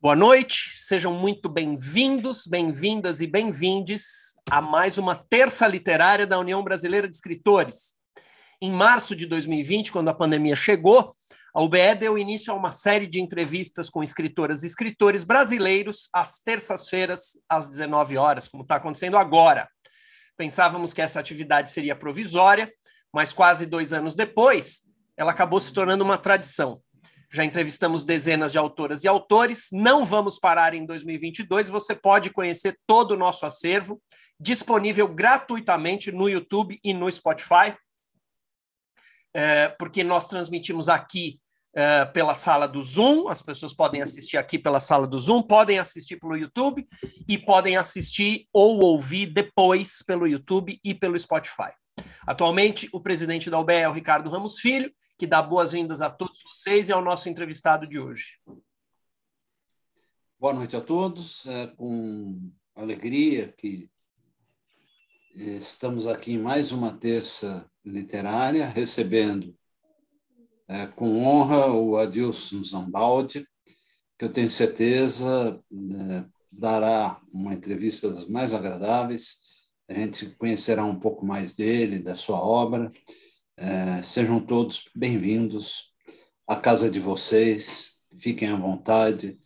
Boa noite, sejam muito bem-vindos, bem-vindas e bem-vindes a mais uma terça literária da União Brasileira de Escritores. Em março de 2020, quando a pandemia chegou, a UBE deu início a uma série de entrevistas com escritoras e escritores brasileiros às terças-feiras, às 19 horas, como está acontecendo agora. Pensávamos que essa atividade seria provisória, mas quase dois anos depois, ela acabou se tornando uma tradição já entrevistamos dezenas de autoras e autores. Não vamos parar em 2022. Você pode conhecer todo o nosso acervo, disponível gratuitamente no YouTube e no Spotify, é, porque nós transmitimos aqui é, pela sala do Zoom. As pessoas podem assistir aqui pela sala do Zoom, podem assistir pelo YouTube e podem assistir ou ouvir depois pelo YouTube e pelo Spotify. Atualmente, o presidente da UBE é o Ricardo Ramos Filho que dá boas-vindas a todos vocês e ao nosso entrevistado de hoje. Boa noite a todos. É com alegria que estamos aqui em mais uma terça literária, recebendo é, com honra o Adilson Zambaldi, que eu tenho certeza é, dará uma entrevista das mais agradáveis. A gente conhecerá um pouco mais dele, da sua obra é, sejam todos bem-vindos à casa de vocês, fiquem à vontade.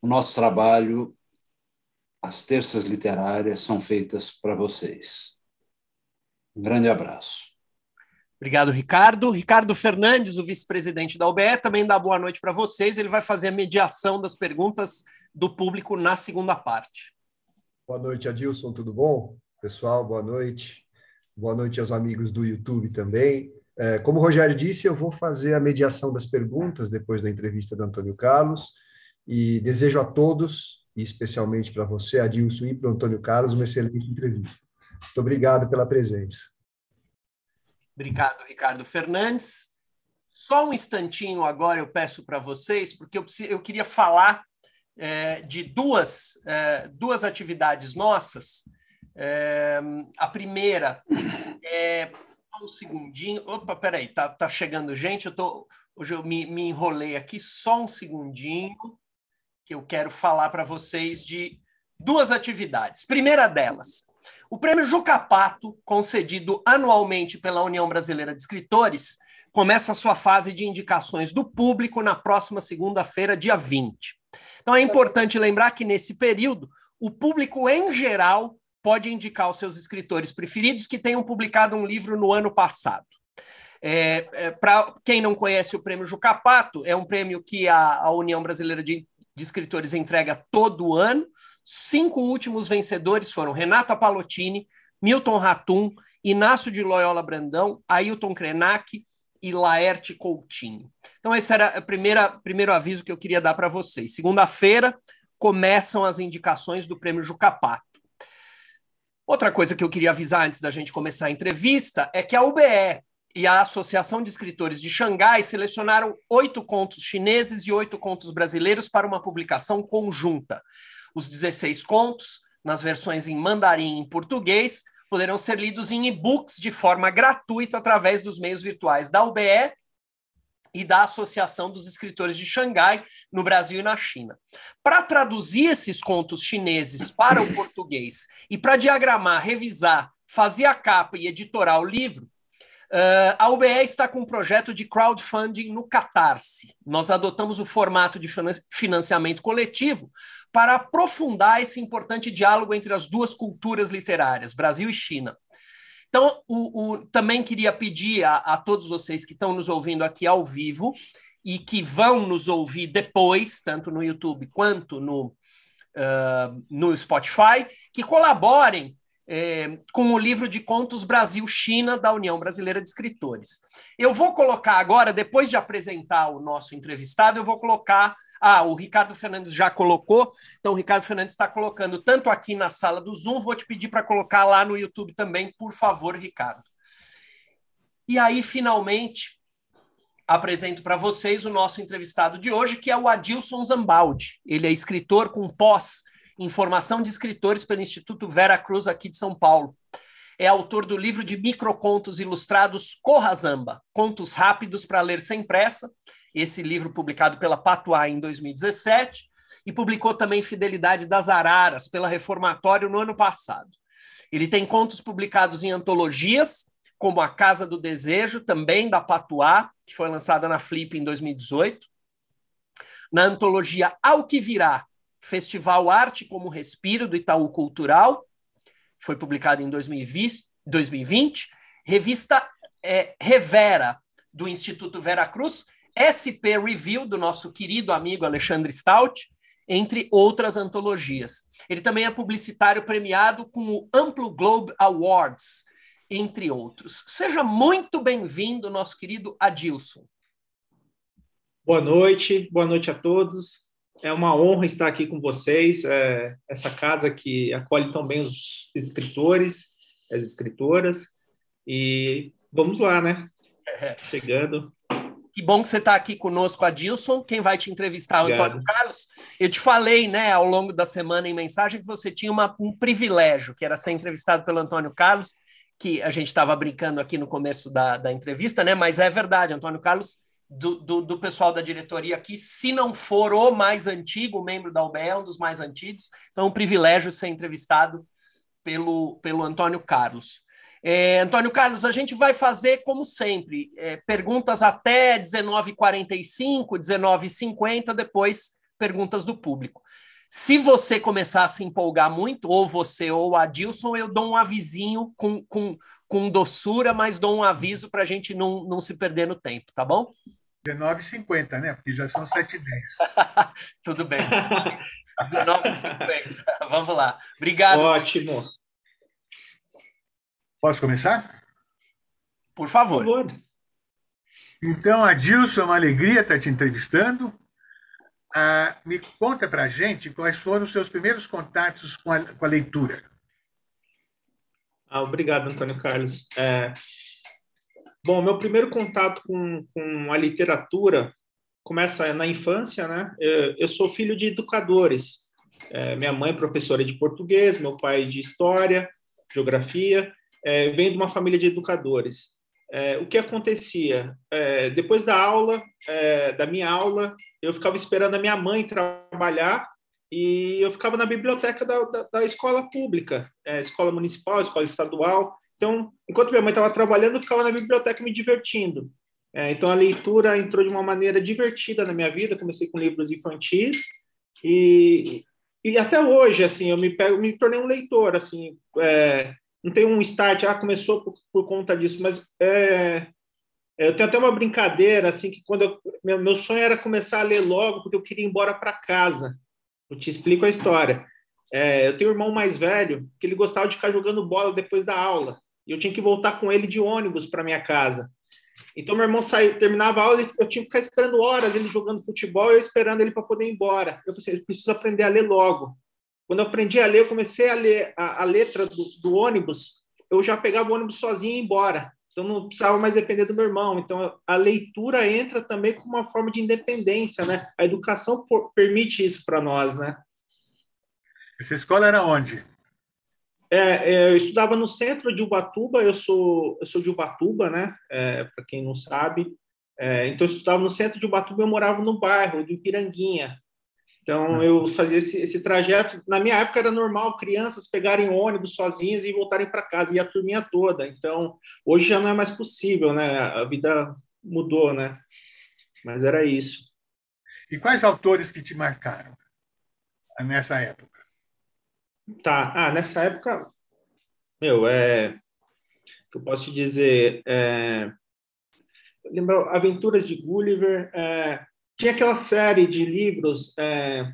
O nosso trabalho, as terças literárias, são feitas para vocês. Um grande abraço. Obrigado, Ricardo. Ricardo Fernandes, o vice-presidente da UBE, também dá boa noite para vocês. Ele vai fazer a mediação das perguntas do público na segunda parte. Boa noite, Adilson, tudo bom? Pessoal, boa noite. Boa noite aos amigos do YouTube também. É, como o Rogério disse, eu vou fazer a mediação das perguntas depois da entrevista do Antônio Carlos e desejo a todos, e especialmente para você, Adilson, e para o Antônio Carlos, uma excelente entrevista. Muito obrigado pela presença. Obrigado, Ricardo Fernandes. Só um instantinho agora eu peço para vocês, porque eu, eu queria falar é, de duas, é, duas atividades nossas é, a primeira é. Um segundinho. Opa, peraí, tá, tá chegando gente. Eu tô, hoje eu me, me enrolei aqui, só um segundinho, que eu quero falar para vocês de duas atividades. Primeira delas, o prêmio Jucapato, concedido anualmente pela União Brasileira de Escritores, começa a sua fase de indicações do público na próxima segunda-feira, dia 20. Então é importante lembrar que nesse período, o público em geral pode indicar os seus escritores preferidos que tenham publicado um livro no ano passado. É, é, Para quem não conhece o prêmio Jucapato, é um prêmio que a, a União Brasileira de, de, Escritores entrega todo ano. Cinco últimos vencedores foram Renata Palottini, Milton Ratum, Inácio de Loyola Brandão, Ailton Krenak e Laerte Coutinho. Então, esse era o primeiro aviso que eu queria dar para vocês. Segunda-feira começam as indicações do prêmio Jucapato. Outra coisa que eu queria avisar antes da gente começar a entrevista é que a UBE e a Associação de Escritores de Xangai selecionaram oito contos chineses e oito contos brasileiros para uma publicação conjunta. Os 16 contos, nas versões em mandarim e em português, poderão ser lidos em e-books de forma gratuita através dos meios virtuais da UBE e da Associação dos Escritores de Xangai, no Brasil e na China. Para traduzir esses contos chineses para o português e para diagramar, revisar, fazer a capa e editorar o livro, Uh, a UBE está com um projeto de crowdfunding no Catarse. Nós adotamos o formato de financiamento coletivo para aprofundar esse importante diálogo entre as duas culturas literárias, Brasil e China. Então, o, o, também queria pedir a, a todos vocês que estão nos ouvindo aqui ao vivo e que vão nos ouvir depois, tanto no YouTube quanto no, uh, no Spotify, que colaborem é, com o livro de contos Brasil-China da União Brasileira de Escritores. Eu vou colocar agora, depois de apresentar o nosso entrevistado, eu vou colocar ah, o Ricardo Fernandes já colocou, então o Ricardo Fernandes está colocando tanto aqui na sala do Zoom, vou te pedir para colocar lá no YouTube também, por favor, Ricardo. E aí, finalmente, apresento para vocês o nosso entrevistado de hoje, que é o Adilson Zambaldi. Ele é escritor com pós em formação de escritores pelo Instituto Vera Cruz, aqui de São Paulo. É autor do livro de microcontos ilustrados Corra Zamba, contos rápidos para ler sem pressa, esse livro publicado pela Patuá em 2017, e publicou também Fidelidade das Araras pela Reformatório no ano passado. Ele tem contos publicados em antologias, como A Casa do Desejo, também da Patuá, que foi lançada na Flip em 2018. Na antologia Ao Que Virá, Festival Arte como Respiro, do Itaú Cultural, foi publicada em 2020. Revista é, Revera, do Instituto Vera Cruz, SP Review, do nosso querido amigo Alexandre Stout, entre outras antologias. Ele também é publicitário premiado com o Amplo Globe Awards, entre outros. Seja muito bem-vindo, nosso querido Adilson. Boa noite, boa noite a todos. É uma honra estar aqui com vocês, é, essa casa que acolhe tão bem os escritores, as escritoras. E vamos lá, né? É. Chegando. Que bom que você está aqui conosco, Adilson. Quem vai te entrevistar é o Antônio Carlos. Eu te falei, né, ao longo da semana em mensagem, que você tinha uma, um privilégio, que era ser entrevistado pelo Antônio Carlos, que a gente estava brincando aqui no começo da, da entrevista, né? Mas é verdade, Antônio Carlos, do, do, do, pessoal da diretoria aqui, se não for o mais antigo, membro da UBE, é um dos mais antigos. Então, é um privilégio ser entrevistado pelo, pelo Antônio Carlos. É, Antônio Carlos, a gente vai fazer, como sempre, é, perguntas até 19h45, 19h50, depois perguntas do público. Se você começar a se empolgar muito, ou você ou o Adilson, eu dou um avisinho com, com, com doçura, mas dou um aviso para a gente não, não se perder no tempo, tá bom? 19h50, né? Porque já são 7h10. Tudo bem. 19h50. Vamos lá. Obrigado. Ótimo. Posso começar? Por favor. Por favor. Então, Adilson, é uma alegria estar te entrevistando. Ah, me conta para a gente quais foram os seus primeiros contatos com a, com a leitura. Ah, obrigado, Antônio Carlos. É... Bom, meu primeiro contato com, com a literatura começa na infância, né? Eu, eu sou filho de educadores. É, minha mãe é professora de português, meu pai de história, geografia é, vem de uma família de educadores. É, o que acontecia? É, depois da aula, é, da minha aula, eu ficava esperando a minha mãe trabalhar e eu ficava na biblioteca da, da, da escola pública, é, escola municipal, escola estadual. Então, enquanto minha mãe estava trabalhando, eu ficava na biblioteca me divertindo. É, então, a leitura entrou de uma maneira divertida na minha vida. Comecei com livros infantis e, e até hoje, assim, eu me pego, me tornei um leitor, assim, é, não tem um start, ah, começou por, por conta disso, mas é, é eu tenho até uma brincadeira, assim, que quando eu, meu, meu sonho era começar a ler logo, porque eu queria ir embora para casa. Eu te explico a história. É, eu tenho um irmão mais velho que ele gostava de ficar jogando bola depois da aula, e eu tinha que voltar com ele de ônibus para minha casa. Então, meu irmão saía, terminava a aula, eu tinha que ficar esperando horas ele jogando futebol e eu esperando ele para poder ir embora. Eu falei, assim, preciso aprender a ler logo. Quando eu aprendi a ler, eu comecei a ler a, a letra do, do, ônibus, eu já pegava o ônibus sozinho e ia embora. Então não precisava mais depender do meu irmão. Então a leitura entra também como uma forma de independência, né? A educação por, permite isso para nós, né? Essa escola era onde? É, é, eu estudava no centro de Ubatuba, eu sou, eu sou de Ubatuba, né? É, para quem não sabe. É, então, eu estudava no centro de Ubatuba, eu morava no bairro de Ipiranguinha. Então, é. eu fazia esse, esse, trajeto. Na minha época era normal crianças pegarem ônibus sozinhas e voltarem para casa, e a turminha toda. Então, hoje já não é mais possível, né? A vida mudou, né? Mas era isso. E quais autores que te marcaram nessa época? Tá. Ah, nessa época, meu, é. eu posso te dizer? É, Aventuras de Gulliver. É, tinha aquela série de livros é,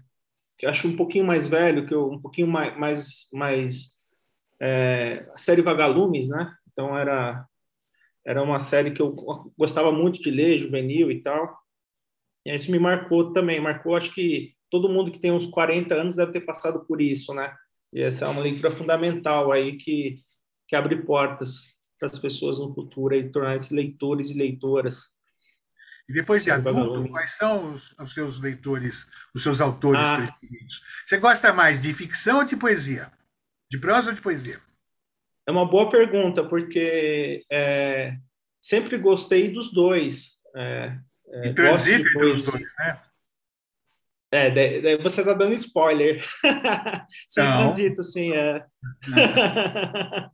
que acho um pouquinho mais velho, que eu, um pouquinho mais, mais, mais é, a série Vagalumes, né? Então era era uma série que eu gostava muito de ler, juvenil e tal. E isso me marcou também, marcou acho que todo mundo que tem uns 40 anos deve ter passado por isso, né? E essa é uma leitura fundamental aí que, que abre portas para as pessoas no futuro e tornar-se leitores e leitoras. E depois de adulto, quais são os, os, seus leitores, os seus autores ah. preferidos? Você gosta mais de ficção ou de poesia? De prosa ou de poesia? É uma boa pergunta, porque é, sempre gostei dos dois. É, é, e transita entre os dois, né? É, de, de, você está dando spoiler. Sem Não. transito, sim. É.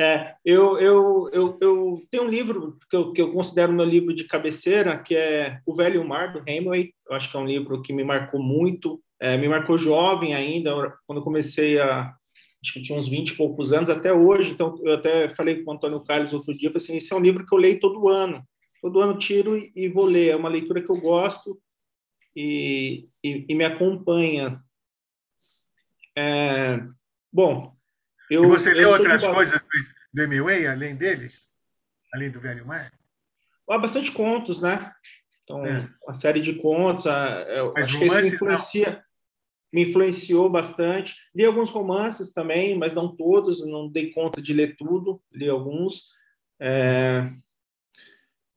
é, eu, eu, eu, eu tenho um livro que eu, que eu considero meu livro de cabeceira, que é O Velho Mar, do Hemingway. Eu acho que é um livro que me marcou muito. É, me marcou jovem ainda, quando eu comecei a, acho que tinha uns 20 e poucos anos até hoje. Então, eu até falei com o Antônio Carlos outro dia, falei assim, esse é um livro que eu leio todo ano. Todo ano tiro e vou ler. É uma leitura que eu gosto e, e, e me acompanha. É, bom, eu... E você leu outras coisas do Hemingway, além dele? Além do Velho Mar? Há bastante contos, né? Então, é. uma série de contos. Eu acho que isso me influencia me influenciou bastante. Li alguns romances também, mas não todos, não dei conta de ler tudo, li alguns. É...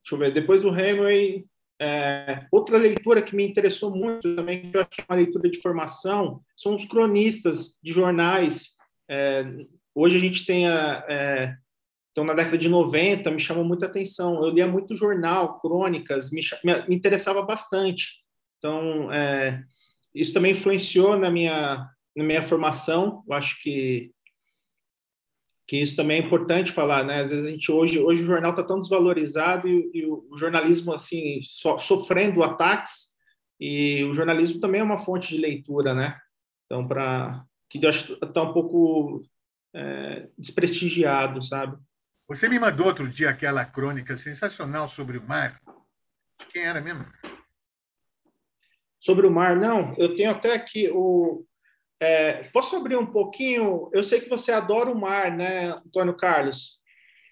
Deixa eu ver, depois do Hemingway, é... outra leitura que me interessou muito também, que eu acho que é uma leitura de formação, são os cronistas de jornais. É... Hoje a gente tem a. É... Então, na década de 90, me chamou muita atenção. Eu lia muito jornal, crônicas, me, me interessava bastante. Então, é, isso também influenciou na minha, na minha formação. Eu acho que que isso também é importante falar, né? Às vezes a gente hoje hoje o jornal está tão desvalorizado e, e, o jornalismo assim so, sofrendo ataques e o jornalismo também é uma fonte de leitura, né? Então para que eu acho que está um pouco é, desprestigiado, sabe? Você me mandou outro dia aquela crônica sensacional sobre o mar. Quem era mesmo? sobre o mar. Não, eu tenho até aqui o. É, posso abrir um pouquinho? Eu sei que você adora o mar, né, Antônio Carlos?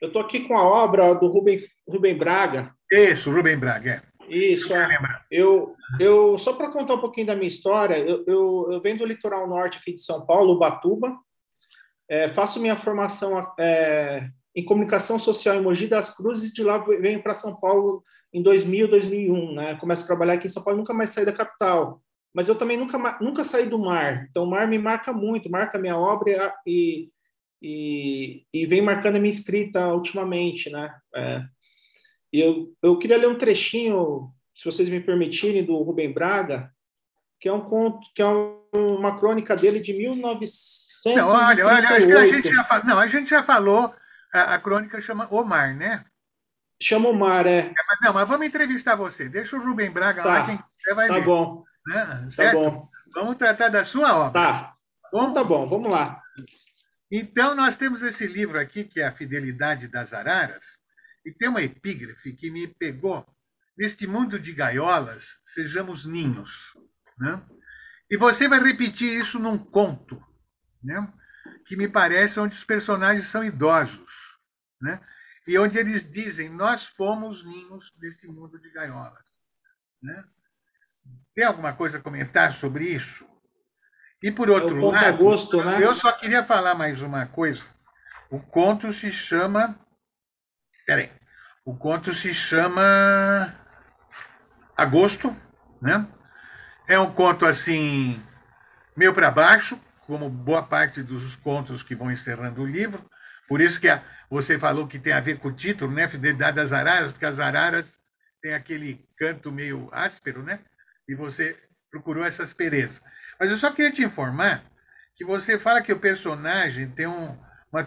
Eu estou aqui com a obra do Rubem, Rubem Braga. Isso, Rubem Braga, é. Isso, é. Eu, eu, só para contar um pouquinho da minha história, eu, eu, eu venho do litoral norte aqui de São Paulo, Ubatuba, é, faço minha formação é, em comunicação social em Mogi das Cruzes e de lá venho para São Paulo em 2000, 2001, né? Começo a trabalhar aqui em São Paulo, nunca mais saí da capital. Mas eu também nunca, nunca saí do mar. Então, o mar me marca muito, marca minha obra e, e, e vem marcando a minha escrita ultimamente, né? É, eu, eu queria ler um trechinho, se vocês me permitirem, do Rubem Braga, que é um conto, que é um, uma crônica dele de 1900. Não, olha, olha, acho que a gente já falou, não, a gente já falou, a, a crônica chama O Mar, né? Chama o Mar, é. é mas, não, mas vamos entrevistar você. Deixa o Rubem Braga tá. lá, quem quiser vai tá ler. Bom. Né? Tá bom. Vamos tratar da sua obra. Tá. Bom, tá bom, vamos lá. Então, nós temos esse livro aqui, que é A Fidelidade das Araras, e tem uma epígrafe que me pegou. Neste mundo de gaiolas, sejamos ninhos. Né? E você vai repetir isso num conto, né? que me parece onde os personagens são idosos. Né? e onde eles dizem: Nós fomos ninhos desse mundo de gaiolas. Né? Tem alguma coisa a comentar sobre isso? E por outro é lado, né? eu só queria falar mais uma coisa. O conto se chama. Peraí. O conto se chama Agosto, né? É um conto assim, meio para baixo, como boa parte dos contos que vão encerrando o livro. Por isso que a, você falou que tem a ver com o título, né? Fidelidade das araras, porque as araras têm aquele canto meio áspero, né? E você procurou essa aspereza. Mas eu só queria te informar que você fala que o personagem tem um, uma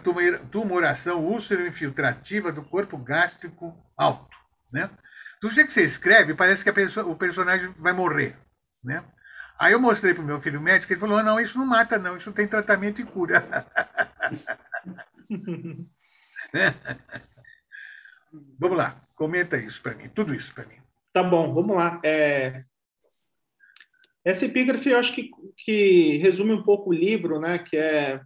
tumoração úlcero-infiltrativa do corpo gástrico alto, né? Do jeito que você escreve, parece que pessoa, o personagem vai morrer, né? Aí eu mostrei para o meu filho médico, ele falou: não, isso não mata, não, isso tem tratamento e cura. vamos lá, comenta isso para mim, tudo isso para mim. Tá bom, vamos lá. É... Essa epígrafe eu acho que, que resume um pouco o livro, né? Que é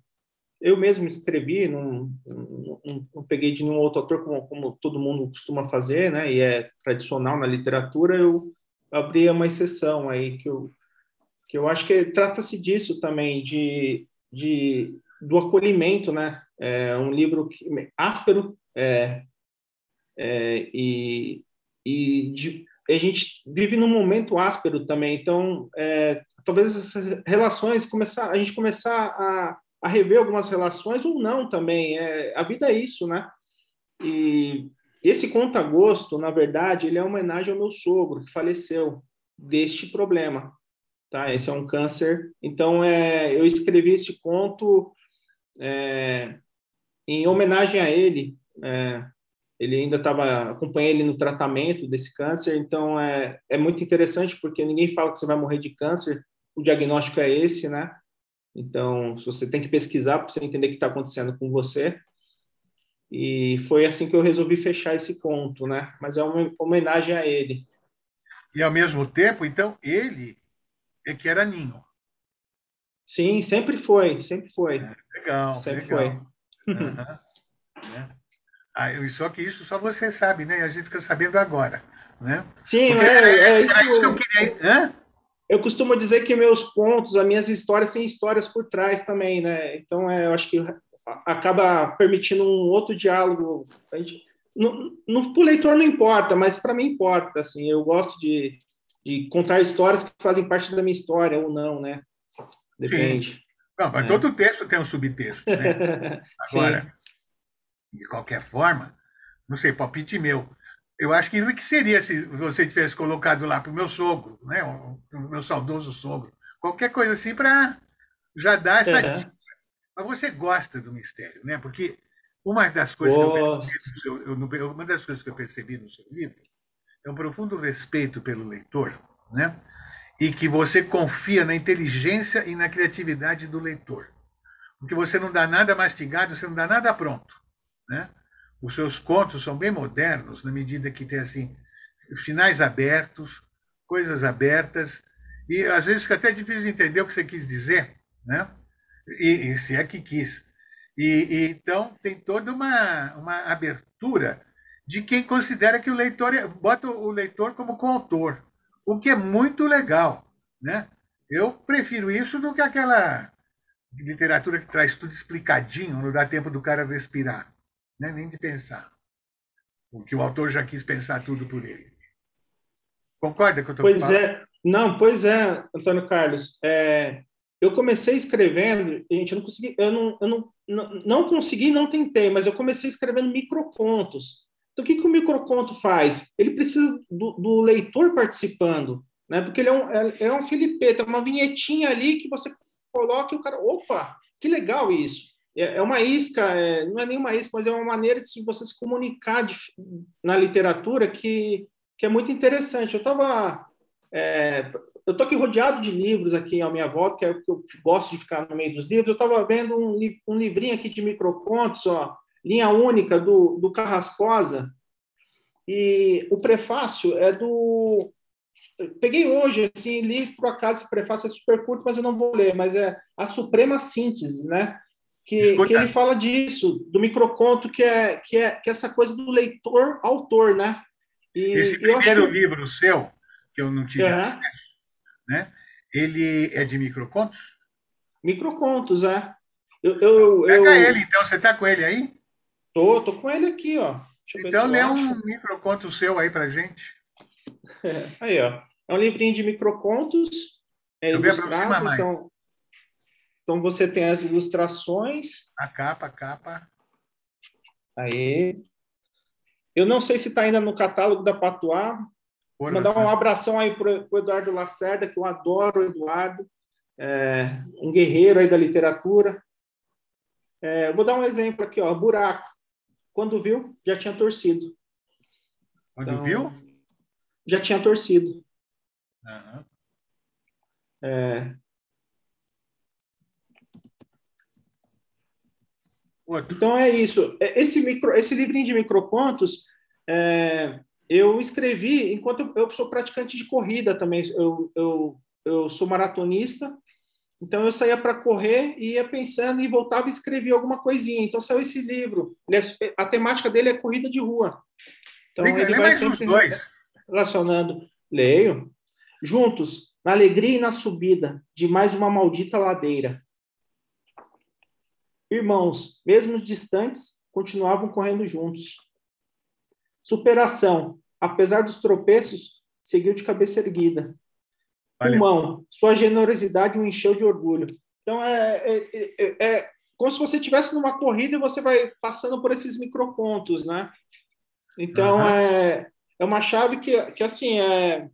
eu mesmo escrevi, não, não, não, peguei de nenhum outro autor como, como, todo mundo costuma fazer, né? E é tradicional na literatura. Eu abri uma exceção aí que eu que eu acho que trata-se disso também de, de do acolhimento, né? É um livro que, áspero é, é, e, e de, a gente vive num momento áspero também. Então, é, talvez essas relações começar, a gente começar a, a rever algumas relações ou não também. É, a vida é isso, né? E esse conta gosto, na verdade, ele é uma homenagem ao meu sogro que faleceu deste problema. Tá, esse é um câncer. Então, é, eu escrevi este conto é, em homenagem a ele. É, ele ainda estava acompanhando ele no tratamento desse câncer, então é, é muito interessante porque ninguém fala que você vai morrer de câncer, o diagnóstico é esse, né? Então, você tem que pesquisar para você entender o que está acontecendo com você. E foi assim que eu resolvi fechar esse conto, né? Mas é uma homenagem a ele. E ao mesmo tempo, então, ele é que era ninho. Sim, sempre foi, sempre foi. É, legal, sempre legal. foi. Uhum. é. ah, só que isso só você sabe, né? A gente fica sabendo agora, né? Sim, Porque é, é isso. isso que eu queria. Hã? Eu costumo dizer que meus contos, as minhas histórias têm histórias por trás também, né? Então, é, eu acho que acaba permitindo um outro diálogo. A gente, no, pro leitor não importa, mas para mim importa. Assim, eu gosto de, de contar histórias que fazem parte da minha história ou não, né? Depende. Sim. Não, mas é. todo texto tem um subtexto, né? Agora, de qualquer forma, não sei, palpite meu. Eu acho que que seria se você tivesse colocado lá para o meu sogro, né? o meu saudoso sogro, qualquer coisa assim para já dar essa é. dica. Mas você gosta do mistério, né? Porque uma das coisas Gosto. que eu, percebi, eu, uma das coisas que eu percebi no seu livro é um profundo respeito pelo leitor, né? E que você confia na inteligência e na criatividade do leitor. Porque você não dá nada mastigado, você não dá nada pronto, né? Os seus contos são bem modernos na medida que tem assim finais abertos, coisas abertas e às vezes fica até difícil entender o que você quis dizer, né? E, e se é que quis. E, e, então tem toda uma, uma abertura de quem considera que o leitor é, bota o leitor como coautor, o que é muito legal, né? Eu prefiro isso do que aquela literatura que traz tudo explicadinho, não dá tempo do cara respirar, né? nem de pensar. Porque o autor já quis pensar tudo por ele. Concorda que eu estou Pois é, não, pois é, Antônio Carlos. É, eu comecei escrevendo, gente, eu não consegui, eu não, eu não, não, não consegui, não tentei, mas eu comecei escrevendo microcontos. Então, o que, que o microconto faz? Ele precisa do, do leitor participando, né? Porque ele é um, é, é um filipeta, é uma vinhetinha ali que você coloca e o cara, opa, que legal isso. É, é uma isca, é, não é nenhuma isca, mas é uma maneira de você se comunicar de, na literatura que, que é muito interessante. Eu estava é, eu estou aqui rodeado de livros aqui à minha volta, que é o eu gosto de ficar no meio dos livros. Eu estava vendo um, um, livrinho aqui de microcontos, ó, linha única do, do Carrascosa, e o prefácio é do. Peguei hoje, assim, li por acaso esse prefácio é super curto, mas eu não vou ler, mas é a Suprema Síntese, né? Que, que ele fala disso, do microconto, que é, que é, que é essa coisa do leitor-autor, né? E, esse primeiro que... livro seu, que eu não tive uhum. acesso, né? Ele é de microcontos? Microcontos, é. Eu, eu, Pega eu... ele, então. Você está com ele aí? Tô, tô com ele aqui, ó. então lê um microconto seu aí para gente. É, aí, ó. É um livrinho de microcontos. É Deixa eu ver aproxima mais. Então, então você tem as ilustrações. A capa, a capa. Aí. Eu não sei se está ainda no catálogo da Patuá, Porra, Mandar um abração aí para o Eduardo Lacerda, que eu adoro o Eduardo, é, um guerreiro aí da literatura. É, vou dar um exemplo aqui, ó, Buraco. Quando viu, já tinha torcido. Quando então, viu? Já tinha torcido. Uhum. É... Então é isso. É, esse, micro, esse livrinho de microcontos, é, eu escrevi enquanto eu, sou praticante de corrida também. Eu, eu, eu sou maratonista, então eu saía para correr e ia pensando e voltava e escrevia alguma coisinha. Então saiu esse livro. É, a temática dele é corrida de rua. Então Liga, ele vai sempre relacionando. Leio. Juntos, na alegria e na subida de mais uma maldita ladeira. Irmãos, mesmo distantes, continuavam correndo juntos. Superação. Apesar dos tropeços, seguiu de cabeça erguida. Valeu. Pulmão. Sua generosidade o encheu de orgulho. Então, é, é, é, é como se você estivesse numa corrida e você vai passando por esses microcontos, né? Então, uhum. é, é uma chave que, que assim, é,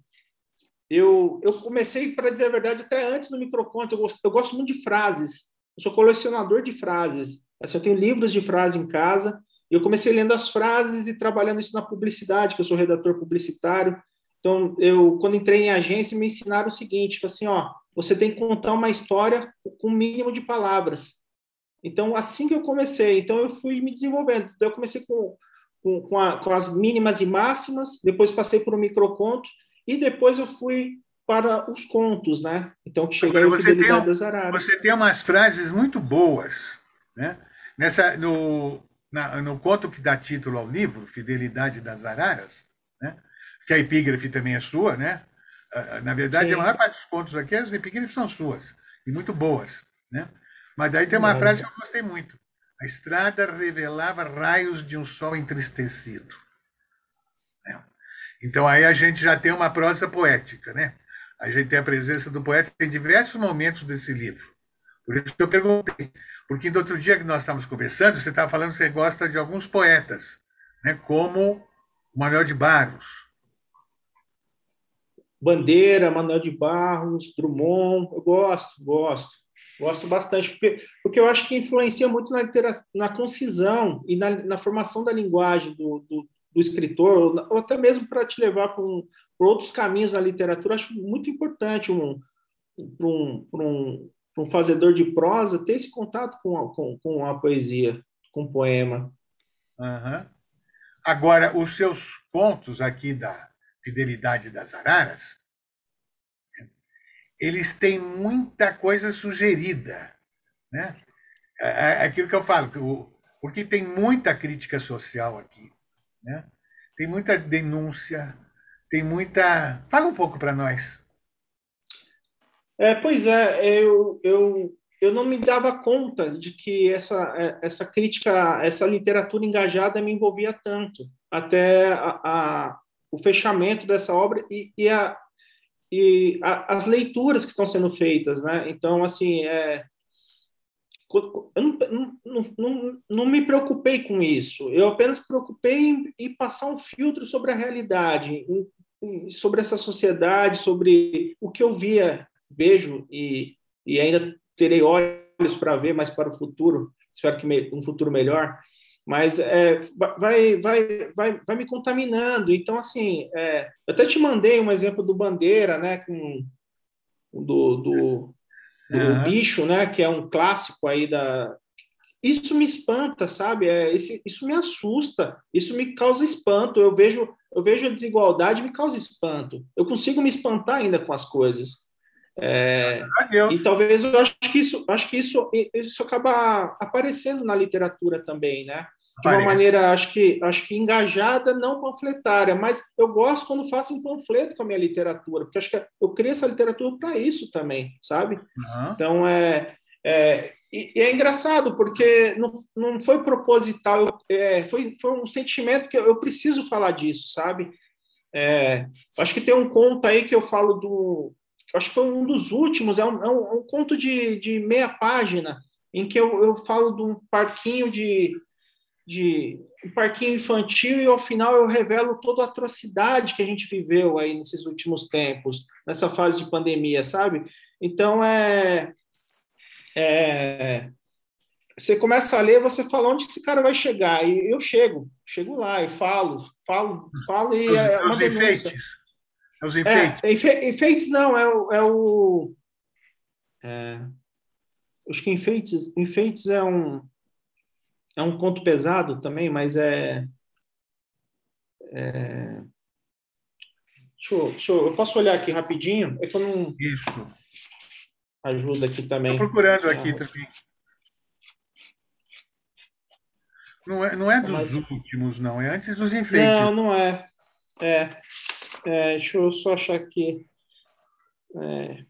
eu, eu comecei, para dizer a verdade, até antes no microconto. Eu gosto, eu gosto muito de frases. Eu sou colecionador de frases. Assim, eu tenho livros de frase em casa. E eu comecei lendo as frases e trabalhando isso na publicidade, que eu sou redator publicitário. Então, eu, quando entrei em agência, me ensinaram o seguinte: assim, ó, você tem que contar uma história com o mínimo de palavras. Então, assim que eu comecei, então eu fui me desenvolvendo. Então, eu comecei com, com, com, a, com as mínimas e máximas, depois passei por um microconto, e depois eu fui para os contos, né? Então, que chega a Fidelidade das Araras. Você tem umas frases muito boas, né? Nessa, no, na, no conto que dá título ao livro, Fidelidade das Araras, né? que a epígrafe também é sua, né? Ah, na verdade, Sim. a maior parte dos contos aqui, as epígrafes são suas, e muito boas, né? Mas daí tem uma frase que eu gostei muito. A estrada revelava raios de um sol entristecido. Então aí a gente já tem uma prosa poética, né? A gente tem a presença do poeta em diversos momentos desse livro. Por isso que eu perguntei. Porque no outro dia que nós estávamos conversando, você estava falando que você gosta de alguns poetas, né? como Manuel de Barros. Bandeira, Manuel de Barros, Drummond, eu gosto, gosto. Gosto bastante, porque, eu acho que influencia muito na, na concisão e na, na formação da linguagem do, do, do escritor, ou até mesmo para te levar para um, outros caminhos na literatura. Acho muito importante um, para um, um, um fazedor de prosa ter esse contato com a, com, com a poesia, com o poema. Uhum. Agora, os seus contos aqui da Fidelidade das Araras, eles têm muita coisa sugerida. Né? É, é aquilo que eu falo, porque tem muita crítica social aqui. Né? Tem muita denúncia, tem muita. Fala um pouco para nós. É, pois é, eu, eu, eu não me dava conta de que essa, é, essa crítica, essa literatura engajada me envolvia tanto, até a, a o fechamento dessa obra e, e, a, e a, as leituras que estão sendo feitas, né? Então, assim, é, eu não, não, não, não, me preocupei com isso. Eu apenas preocupei em, em passar um filtro sobre a realidade, em, sobre essa sociedade, sobre o que eu via, vejo e, e ainda terei olhos para ver mais para o futuro. Espero que me, um futuro melhor. Mas é, vai, vai, vai, vai me contaminando. Então, assim, é, eu até te mandei um exemplo do Bandeira, né, com, do, do o uhum. bicho, né? Que é um clássico aí da. Isso me espanta, sabe? É, esse, isso me assusta, isso me causa espanto. Eu vejo, eu vejo a desigualdade me causa espanto. Eu consigo me espantar ainda com as coisas. É, e talvez eu acho que isso, acho que isso, isso acaba aparecendo na literatura também, né? de uma maneira, acho que, acho que engajada, não panfletária, mas eu gosto quando faço em panfleto com a minha literatura, porque acho que eu crio essa literatura para isso também, sabe? Uhum. Então, é, é, e, e, é engraçado, porque não, não foi proposital, eu, é, foi, foi um sentimento que eu, eu preciso falar disso, sabe? É, acho que tem um conto aí que eu falo do. Acho que foi um dos últimos, é um, é um, um conto de, de meia página, em que eu, eu falo de um parquinho de de um parquinho infantil e ao final eu revelo toda a atrocidade que a gente viveu aí nesses últimos tempos, nessa fase de pandemia, sabe? Então é, é você começa a ler, você fala onde esse cara vai chegar e eu chego, chego lá e falo, falo, falo e é uma denúncia. Enfeites. Os enfeites. É, enfe, enfeites não, é o, é o é, acho que enfeites, enfeites é um é um conto pesado também, mas é. é... Deixa, eu, deixa eu, eu, posso olhar aqui rapidinho? É que eu não. Isso. Ajuda aqui também. Estou procurando aqui ah, também. Não é, não é dos mas... últimos, não. É antes dos enfeites. Não, não é. É. é deixa eu só achar aqui. É...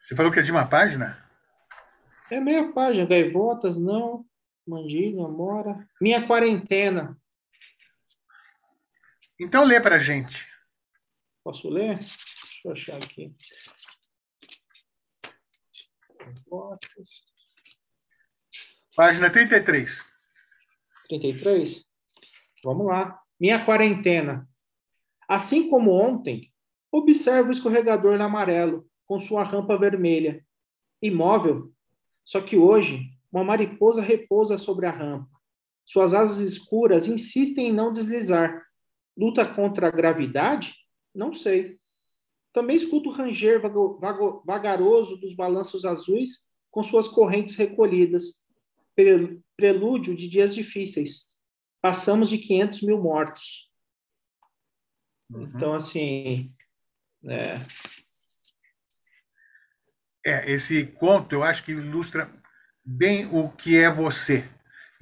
Você falou que é de uma página? É meia página. Gaivotas, não. Mandinga, Mora. Minha quarentena. Então lê para gente. Posso ler? Deixa eu achar aqui. Página 33. 33? Vamos lá. Minha quarentena. Assim como ontem, Observa o escorregador amarelo, com sua rampa vermelha. Imóvel. Só que hoje, uma mariposa repousa sobre a rampa. Suas asas escuras insistem em não deslizar. Luta contra a gravidade? Não sei. Também escuto o ranger vagaroso dos balanços azuis com suas correntes recolhidas. Prelúdio de dias difíceis. Passamos de 500 mil mortos. Uhum. Então, assim. É... é, esse conto eu acho que ilustra bem o que é você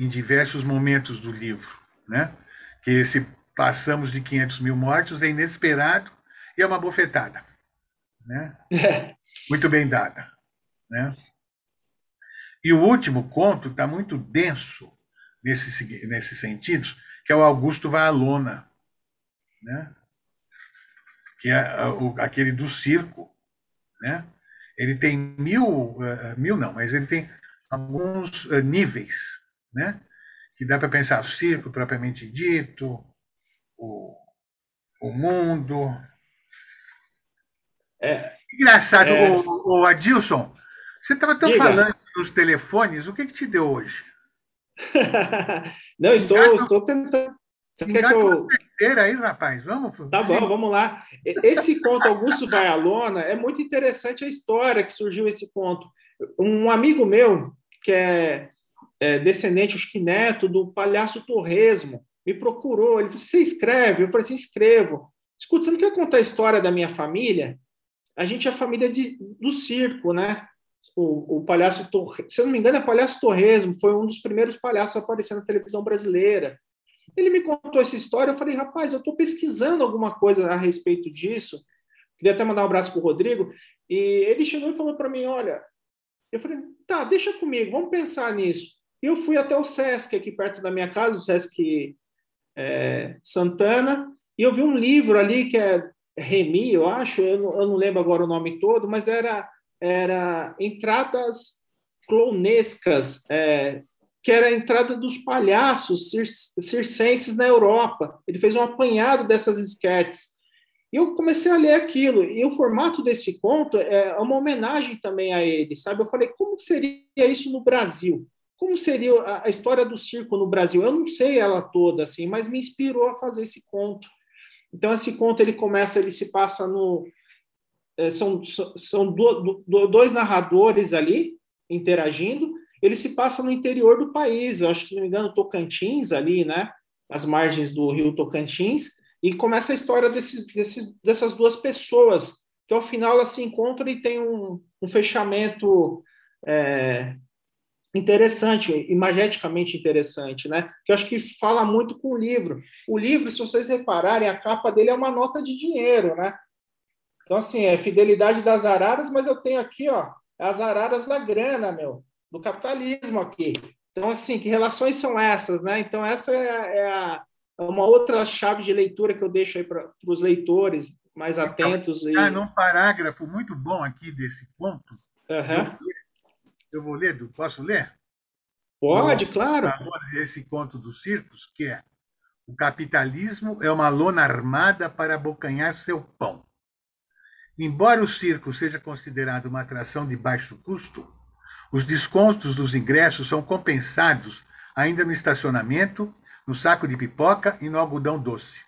em diversos momentos do livro, né? Que esse passamos de 500 mil mortos é inesperado e é uma bofetada, né? É. Muito bem dada, né? E o último conto está muito denso nesse, nesses sentidos, que é o Augusto Valona, né? que é o, aquele do circo. Né? Ele tem mil, uh, mil não, mas ele tem alguns níveis, né? que dá para pensar o circo propriamente dito, o, o mundo. É, Engraçado, é... O, o Adilson, você estava tão Diga. falando dos telefones, o que, que te deu hoje? Não, estou, estou tentando. Você quer que eu. aí, rapaz, vamos. Tá bom, vamos lá. Esse conto, Augusto vai à lona, é muito interessante a história que surgiu esse conto. Um amigo meu, que é, é descendente, acho que neto, do palhaço Torresmo, me procurou. Ele falou: Você escreve? Eu falei assim: escrevo. Escuta, você não quer contar a história da minha família? A gente é família de, do circo, né? O, o palhaço, se eu não me engano, é Palhaço Torresmo, foi um dos primeiros palhaços a aparecer na televisão brasileira. Ele me contou essa história, eu falei, rapaz, eu estou pesquisando alguma coisa a respeito disso. Queria até mandar um abraço para o Rodrigo. E ele chegou e falou para mim: olha, eu falei, tá, deixa comigo, vamos pensar nisso. E eu fui até o Sesc, aqui perto da minha casa, o Sesc é, Santana, e eu vi um livro ali que é Remi, eu acho, eu não, eu não lembro agora o nome todo, mas era, era entradas clonescas, é, que era a entrada dos palhaços cir circenses na Europa. Ele fez um apanhado dessas esquetes. E eu comecei a ler aquilo, e o formato desse conto é uma homenagem também a ele, sabe? Eu falei, como seria isso no Brasil? Como seria a história do circo no Brasil? Eu não sei ela toda, assim, mas me inspirou a fazer esse conto. Então, esse conto ele começa, ele se passa no. É, são são do, do, dois narradores ali interagindo. Ele se passa no interior do país, eu acho que, se não me engano, Tocantins, ali, né? As margens do rio Tocantins. E começa a história desses, desses, dessas duas pessoas, que ao final elas se encontram e tem um, um fechamento é, interessante, imageticamente interessante, né? Que eu acho que fala muito com o livro. O livro, se vocês repararem, a capa dele é uma nota de dinheiro, né? Então, assim, é fidelidade das araras, mas eu tenho aqui, ó, as araras da grana, meu, do capitalismo aqui. Então, assim, que relações são essas, né? Então, essa é, é, a, é uma outra chave de leitura que eu deixo aí para os leitores mais então, atentos. Então, e... num parágrafo muito bom aqui desse ponto, uhum. Eu vou ler, posso ler? Pode, claro. Esse conto dos circos, que é o capitalismo é uma lona armada para abocanhar seu pão. Embora o circo seja considerado uma atração de baixo custo, os descontos dos ingressos são compensados ainda no estacionamento, no saco de pipoca e no algodão doce.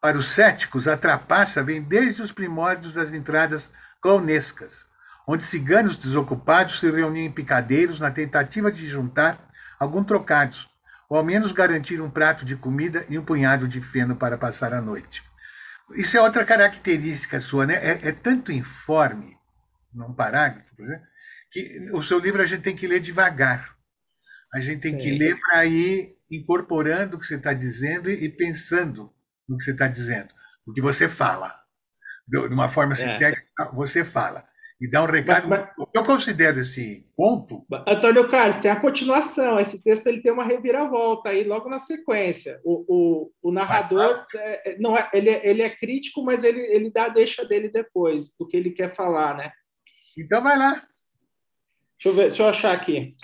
Para os céticos, a trapaça vem desde os primórdios das entradas clownescas, onde ciganos desocupados se reuniam em picadeiros na tentativa de juntar algum trocados, ou ao menos garantir um prato de comida e um punhado de feno para passar a noite. Isso é outra característica sua, né? É, é tanto informe, num parágrafo, exemplo, que o seu livro a gente tem que ler devagar. A gente tem que ler para ir incorporando o que você está dizendo e, pensando no que você está dizendo. O que você fala. De uma forma é. sintética, você fala e dá um recado. Mas, mas... Eu considero esse ponto. Antônio Carlos, tem a continuação. Esse texto ele tem uma reviravolta aí logo na sequência. O, o, o narrador é, é, não é, ele, é, ele é crítico, mas ele, ele dá a deixa dele depois, do que ele quer falar, né? Então vai lá. Deixa eu ver, deixa eu achar aqui.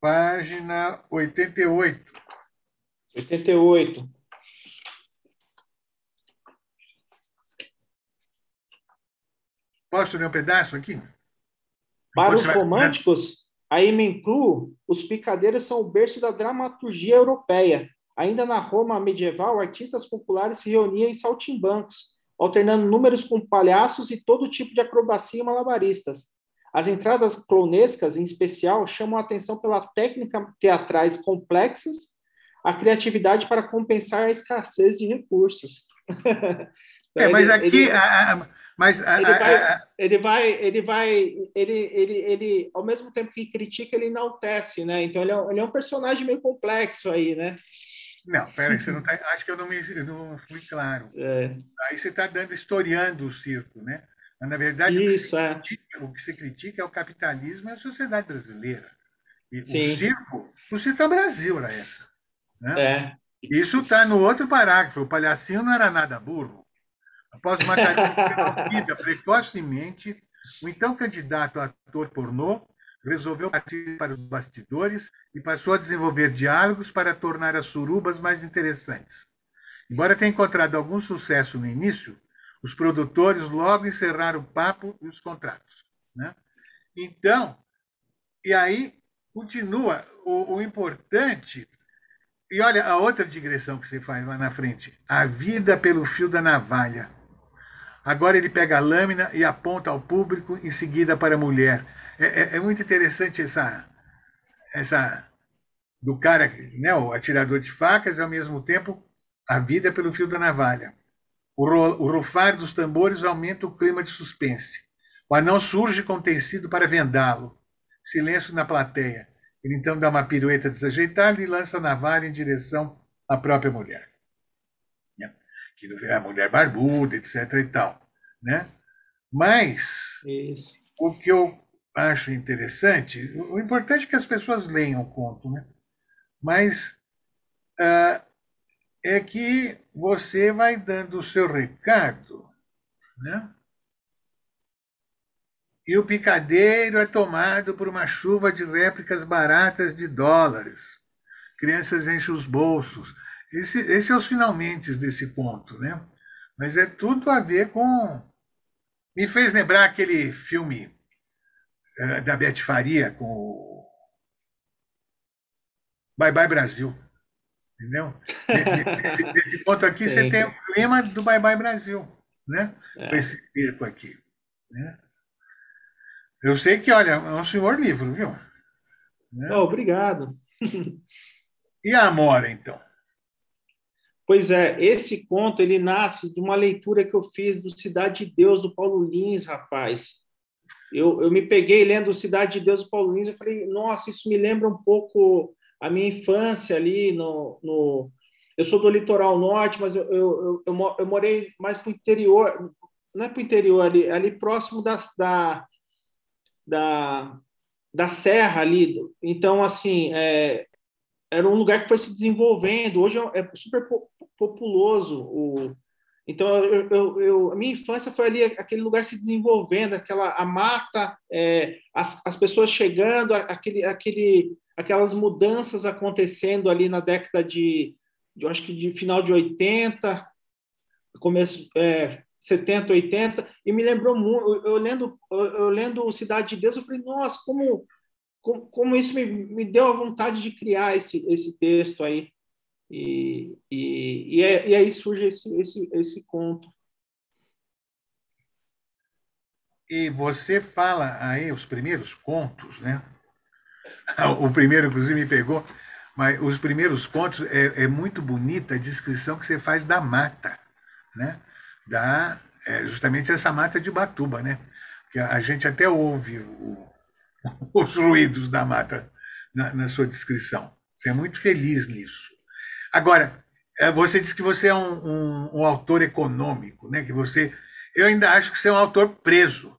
Página 88. 88. Posso ler um pedaço aqui? Para os românticos, a me incluo, os picadeiros são o berço da dramaturgia europeia. Ainda na Roma medieval, artistas populares se reuniam em saltimbancos, alternando números com palhaços e todo tipo de acrobacia e malabaristas. As entradas clonescas, em especial, chamam a atenção pela técnica teatrais complexas, a criatividade para compensar a escassez de recursos. é, mas aqui, ele, a, mas a, ele, vai, a, ele vai, ele vai, ele, ele, ele, ao mesmo tempo que critica, ele enaltece, né? Então ele é, ele é um personagem meio complexo aí, né? Não, peraí, você não tá, acho que eu não, me, eu não fui claro. É. Aí você está dando, historiando o circo, né? Mas, na verdade, Isso, o, que é. critica, o que se critica é o capitalismo e a sociedade brasileira. E Sim. o circo, o circo é o Brasil, era essa. Né? É. Isso está no outro parágrafo. O palhacinho não era nada burro. Após uma carreira vida precocemente, o então candidato a ator pornô resolveu partir para os bastidores e passou a desenvolver diálogos para tornar as surubas mais interessantes. Embora tenha encontrado algum sucesso no início, os produtores logo encerraram o papo e os contratos. Né? Então, e aí continua o, o importante. E olha a outra digressão que você faz lá na frente: a vida pelo fio da navalha. Agora ele pega a lâmina e aponta ao público, em seguida para a mulher é, é, é, muito interessante essa, essa do cara, né, o atirador de facas, e ao mesmo tempo a vida pelo fio da navalha. O, o rufar dos tambores aumenta o clima de suspense. O anão surge com tecido para vendá-lo. Silêncio na plateia. Ele então dá uma pirueta desajeitada e lança a navalha em direção à própria mulher. Que é a mulher barbuda, etc. e tal. Né? Mas Isso. o que eu acho interessante, o importante é que as pessoas leiam o conto, né? Mas uh, é que você vai dando o seu recado, né? E o picadeiro é tomado por uma chuva de réplicas baratas de dólares. Crianças enchem os bolsos. Esse, esse é os finalmente desse conto, né? Mas é tudo a ver com. Me fez lembrar aquele filme é, da Beth Faria com o Bye Bye Brasil. Entendeu? Nesse ponto aqui, Sim. você tem o clima do Bye Bye Brasil, né? É. Com esse circo aqui. Né? Eu sei que, olha, é um senhor livro, viu? Né? Oh, obrigado. E a Amora, então? Pois é, esse conto ele nasce de uma leitura que eu fiz do Cidade de Deus, do Paulo Lins, rapaz eu, eu me peguei lendo Cidade de Deus Paulo Lins e falei, nossa, isso me lembra um pouco a minha infância ali no, no eu sou do litoral norte, mas eu, eu, eu, eu morei mais para o interior, não é para o interior, ali, ali próximo da, da, da, da serra ali. Então, assim, é, era um lugar que foi se desenvolvendo. Hoje é, é super populoso o, então, eu, eu, eu, a minha infância foi ali aquele lugar se desenvolvendo, aquela a mata, é, as, as pessoas chegando, aquele, aquele, aquelas mudanças acontecendo ali na década de, eu acho que de final de 80, começo é, 70, 80, e me lembrou muito, eu lendo, eu lendo Cidade de Deus, eu falei, nossa, como, como, como isso me, me deu a vontade de criar esse, esse texto aí. E, e, e, é, e aí surge esse, esse, esse conto. E você fala aí os primeiros contos, né? O primeiro, inclusive, me pegou, mas os primeiros contos é, é muito bonita a descrição que você faz da mata, né? Da, é, justamente essa mata de Batuba, né? Que a, a gente até ouve o, os ruídos da mata na, na sua descrição. Você é muito feliz nisso. Agora, é, você disse que você é um, um, um, autor econômico, né? Que você, eu ainda acho que você é um autor preso.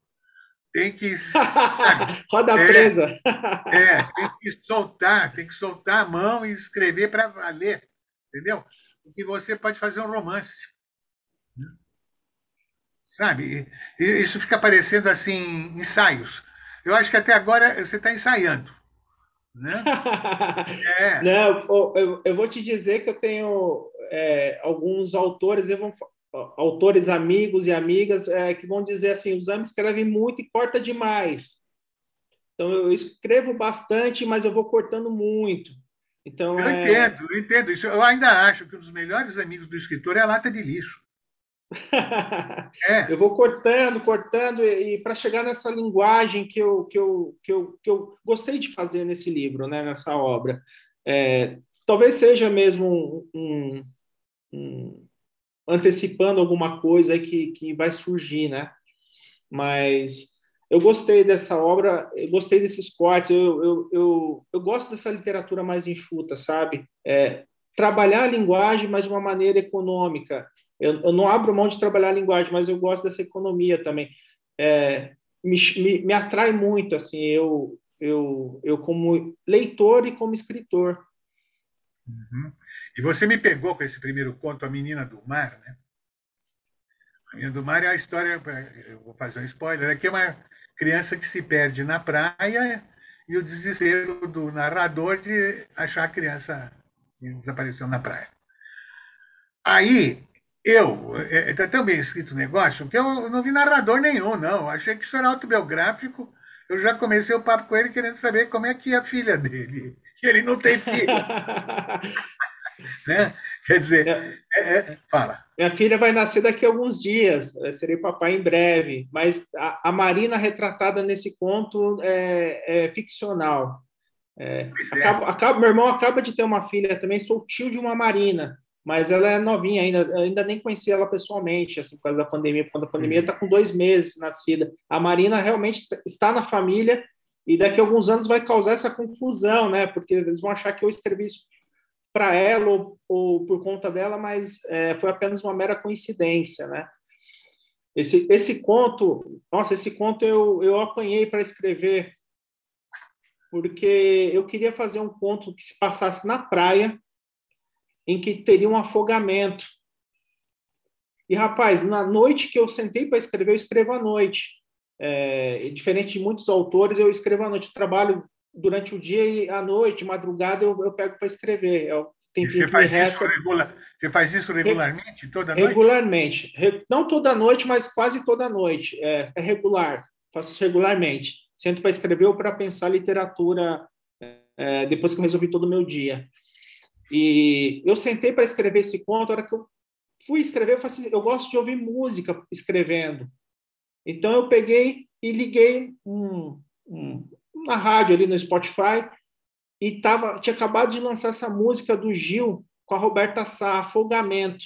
Tem que roda é, presa. é, tem que soltar, tem que soltar a mão e escrever para valer, entendeu? Porque você pode fazer um romance, sabe? Isso fica parecendo assim ensaios. Eu acho que até agora você está ensaiando. Né? é. Não, eu, eu, vou te dizer que eu tenho é, alguns autores, vou, autores amigos e amigas é, que vão dizer assim, o Zami escreve muito e corta demais. Então eu escrevo bastante, mas eu vou cortando muito. Então, eu é... entendo, eu entendo isso. Eu ainda acho que um dos melhores amigos do escritor é a lata de lixo. É. Eu vou cortando, cortando, e, e para chegar nessa linguagem que eu, que, eu, que, eu, que eu gostei de fazer nesse livro, né, nessa obra. É, talvez seja mesmo um, um, um, antecipando alguma coisa que, que vai surgir, né? Mas eu gostei dessa obra, eu gostei desses cortes, eu, eu, eu, eu gosto dessa literatura mais enxuta, sabe? É, trabalhar a linguagem, mas de uma maneira econômica. Eu, eu, não abro mão de trabalhar a linguagem, mas eu gosto dessa economia também. É, me, me, me, atrai muito, assim, eu, eu, eu como leitor e como escritor. Uhum. E você me pegou com esse primeiro conto, A Menina do Mar, né? A Menina do Mar é a história, eu vou fazer um spoiler, é que é uma criança que se perde na praia e o desespero do narrador de achar a criança que desapareceu na praia. Aí, eu, está é, tão bem escrito o negócio que eu não vi narrador nenhum, não. Achei que isso era autobiográfico. Eu já comecei o papo com ele querendo saber como é que é a filha dele. Ele não tem filho. né? Quer dizer, é, é, é, fala. Minha filha vai nascer daqui a alguns dias, serei papai em breve, mas a, a Marina retratada nesse conto é, é ficcional. É, acaba, acaba, meu irmão acaba de ter uma filha também, sou tio de uma Marina, mas ela é novinha ainda, ainda nem conheci ela pessoalmente, assim, por causa da pandemia, quando a pandemia está com dois meses nascida. A Marina realmente está na família e daqui a alguns anos vai causar essa conclusão, né? Porque eles vão achar que eu escrevi isso para ela ou, ou, por conta dela, mas é, foi apenas uma mera coincidência, né? Esse, esse conto, nossa, esse conto eu, eu apanhei para escrever, porque eu queria fazer um conto que se passasse na praia, em que teria um afogamento. E, rapaz, na noite que eu sentei para escrever, eu escrevo à noite. É, diferente de muitos autores, eu escrevo à noite. Eu trabalho durante o dia e à noite, madrugada, eu, eu pego para escrever. É o você faz, resta... regular... você faz isso regularmente, toda noite? Regularmente. Não toda noite, mas quase toda noite. É, é regular. Faço isso regularmente. Sento para escrever ou para pensar literatura é, depois que eu resolvi todo o meu dia. E eu sentei para escrever esse conto, a hora que eu fui escrever, eu, assim, eu gosto de ouvir música escrevendo. Então eu peguei e liguei um, um, rádio ali no Spotify e tava, tinha acabado de lançar essa música do Gil com a Roberta Sá, Afogamento.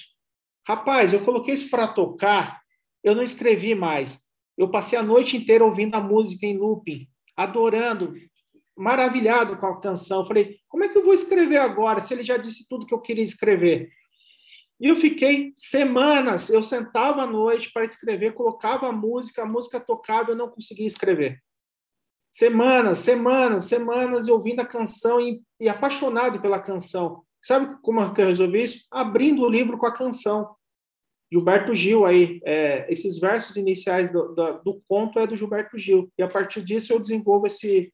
Rapaz, eu coloquei isso para tocar, eu não escrevi mais. Eu passei a noite inteira ouvindo a música em looping, adorando, maravilhado com a canção. falei, como é que eu vou escrever agora, se ele já disse tudo que eu queria escrever? E eu fiquei semanas, eu sentava à noite para escrever, colocava a música, a música tocava, eu não conseguia escrever. Semanas, semanas, semanas ouvindo a canção e, e apaixonado pela canção. Sabe como eu resolvi isso? Abrindo o livro com a canção. Gilberto Gil aí, é, esses versos iniciais do, do, do, conto é do Gilberto Gil. E a partir disso eu desenvolvo esse,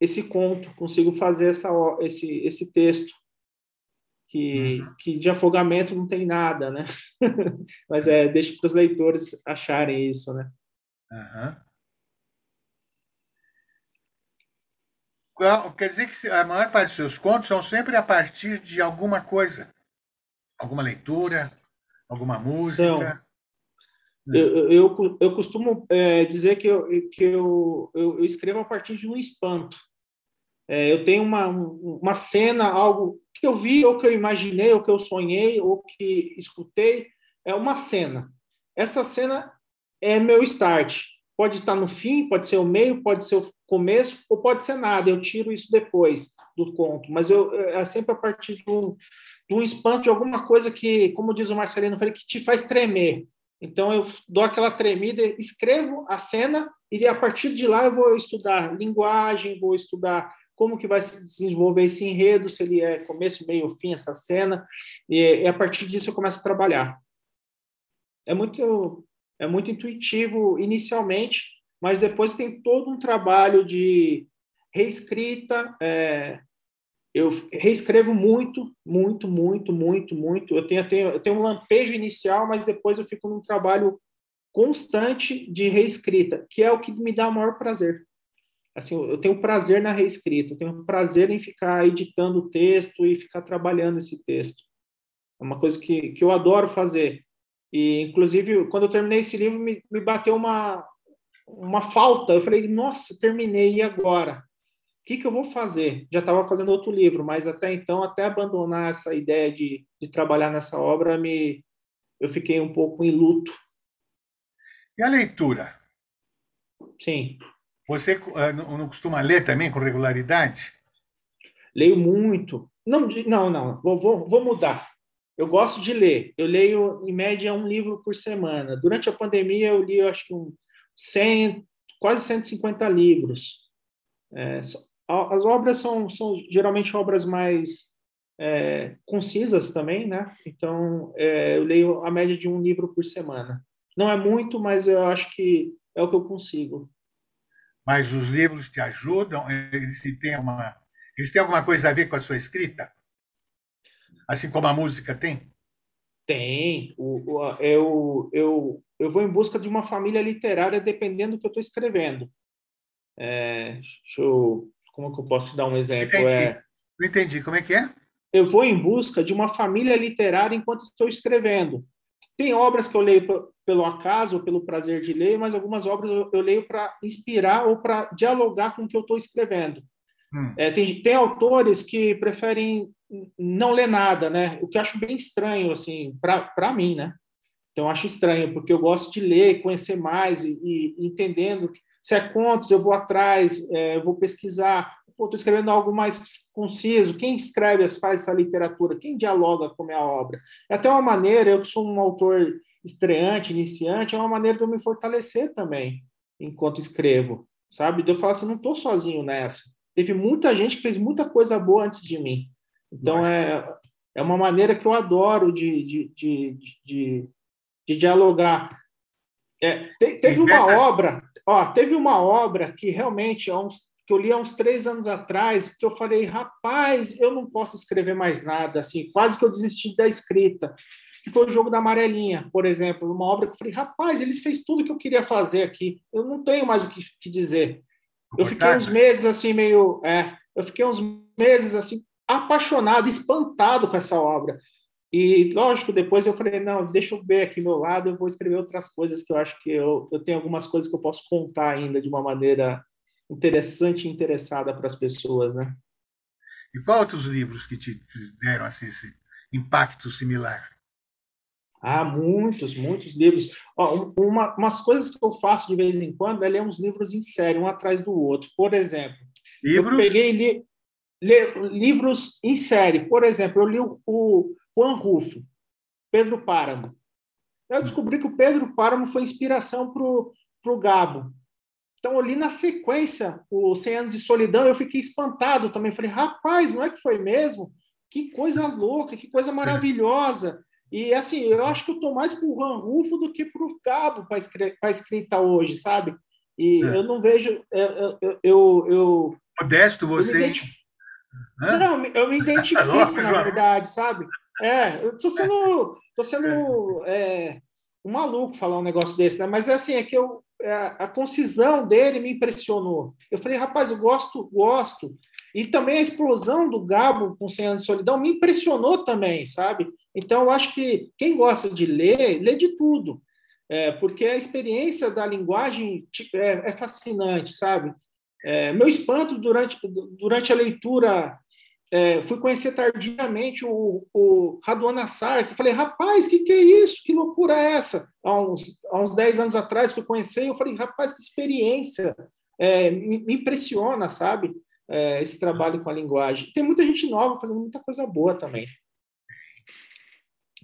esse conto, consigo fazer essa, esse, esse texto. Que, uhum. que de afogamento não tem nada, né? Mas é, deixa para os leitores acharem isso, né? Uhum. Quer dizer que a maior parte dos seus contos são sempre a partir de alguma coisa, alguma leitura, alguma música. Eu, eu, eu costumo é, dizer que, eu, que eu, eu, escrevo a partir de um espanto. É, eu tenho uma, uma cena, algo que eu vi, ou que eu imaginei, ou que eu sonhei, ou que escutei, é uma cena. Essa cena é meu start. Pode estar no fim, pode ser o meio, pode ser o começo, ou pode ser nada, eu tiro isso depois do conto, mas eu, é sempre a partir de um, espanto, de alguma coisa que, como diz o Marcelino que te faz tremer. Então eu dou aquela tremida, escrevo a cena e a partir de lá eu vou estudar linguagem, vou estudar como que vai se desenvolver esse enredo, se ele é começo, meio, fim, essa cena, e, e a partir disso eu começo a trabalhar. É muito, é muito intuitivo inicialmente, mas depois tem todo um trabalho de reescrita, é, eu reescrevo muito, muito, muito, muito, muito. Eu tenho, eu tenho, eu tenho um lampejo inicial, mas depois eu fico num trabalho constante de reescrita, que é o que me dá o maior prazer. Assim, eu tenho prazer na reescrita, eu tenho prazer em ficar editando o texto e ficar trabalhando esse texto. É uma coisa que, que eu adoro fazer. E, inclusive, quando eu terminei esse livro, me, me bateu uma, uma falta. Eu falei, nossa, terminei, e agora? O que, que eu vou fazer? Já estava fazendo outro livro, mas até então, até abandonar essa ideia de, de trabalhar nessa obra, me, eu fiquei um pouco em luto. E a leitura? Sim. Você uh, não costuma ler também com regularidade? Leio muito. Não, não, não. Vou, vou, vou mudar. Eu gosto de ler. Eu leio, em média, um livro por semana. Durante a pandemia, eu li, eu acho que um 100, quase 150 livros. É, as obras são, são geralmente obras mais é, concisas também, né? Então, é, eu leio a média de um livro por semana. Não é muito, mas eu acho que é o que eu consigo. Mas os livros te ajudam? Eles têm, uma, eles têm alguma coisa a ver com a sua escrita? Assim como a música tem? Tem. O, o, eu, eu, eu vou em busca de uma família literária dependendo do que eu estou escrevendo. É, eu, como que eu posso te dar um exemplo? Entendi. É, Não entendi. Como é que é? Eu vou em busca de uma família literária enquanto estou escrevendo. Tem obras que eu leio pelo acaso ou pelo prazer de ler, mas algumas obras eu, eu leio para inspirar ou para dialogar com o que eu estou escrevendo. Hum. É, tem, tem autores que preferem não ler nada, né? O que eu acho bem estranho, assim, para mim, né? Então, eu acho estranho, porque eu gosto de ler, conhecer mais e, e entendendo se é contos, eu vou atrás, é, eu vou pesquisar. Estou escrevendo algo mais conciso. Quem escreve, faz essa literatura? Quem dialoga com a minha obra? É até uma maneira, eu que sou um autor estreante, iniciante, é uma maneira de eu me fortalecer também enquanto escrevo, sabe? De eu falar assim, não estou sozinho nessa. Teve muita gente que fez muita coisa boa antes de mim. Então, é, é uma maneira que eu adoro de, de, de, de, de dialogar. É, te, teve uma obra, ó, teve uma obra que realmente, uns, que eu li há uns três anos atrás, que eu falei, rapaz, eu não posso escrever mais nada, assim, quase que eu desisti da escrita, que foi o Jogo da Amarelinha, por exemplo, uma obra que eu falei, rapaz, eles fez tudo que eu queria fazer aqui, eu não tenho mais o que, que dizer. Eu fiquei uns meses assim meio, é, eu fiquei uns meses assim apaixonado, espantado com essa obra. E, lógico, depois eu falei, não, deixa eu ver aqui meu lado, eu vou escrever outras coisas que eu acho que eu, eu tenho algumas coisas que eu posso contar ainda de uma maneira interessante e interessada para as pessoas, né? E quais outros livros que te deram assim, esse impacto similar? Ah, muitos, muitos livros. Ó, uma, umas coisas que eu faço de vez em quando é ler uns livros em série, um atrás do outro. Por exemplo, livros? eu peguei li, livros em série. Por exemplo, eu li o, o Juan Rufo, Pedro Páramo. Eu descobri que o Pedro Páramo foi inspiração para o Gabo. Então, eu li na sequência o 100 Anos de Solidão eu fiquei espantado também. Falei, rapaz, não é que foi mesmo? Que coisa louca, que coisa maravilhosa. E, assim, eu acho que eu estou mais para o Juan Rufo do que para o Gabo para a escrita hoje, sabe? E é. eu não vejo... Eu, eu, eu, eu Modesto você, não, eu me identifico, na verdade, sabe? É, eu tô sendo, tô sendo é, um maluco falar um negócio desse, né? Mas é assim, é que eu, é, a concisão dele me impressionou. Eu falei, rapaz, eu gosto, gosto. E também a explosão do Gabo com 100 anos de solidão me impressionou também, sabe? Então, eu acho que quem gosta de ler, lê de tudo. É, porque a experiência da linguagem é, é fascinante, sabe? É, meu espanto durante, durante a leitura, é, fui conhecer tardiamente o, o Raduan Assar, que falei, rapaz, o que, que é isso? Que loucura é essa? Há uns, há uns 10 anos atrás fui conhecer e eu falei, rapaz, que experiência, é, me, me, impressiona, sabe? É, esse trabalho com a linguagem. Tem muita gente nova fazendo muita coisa boa também.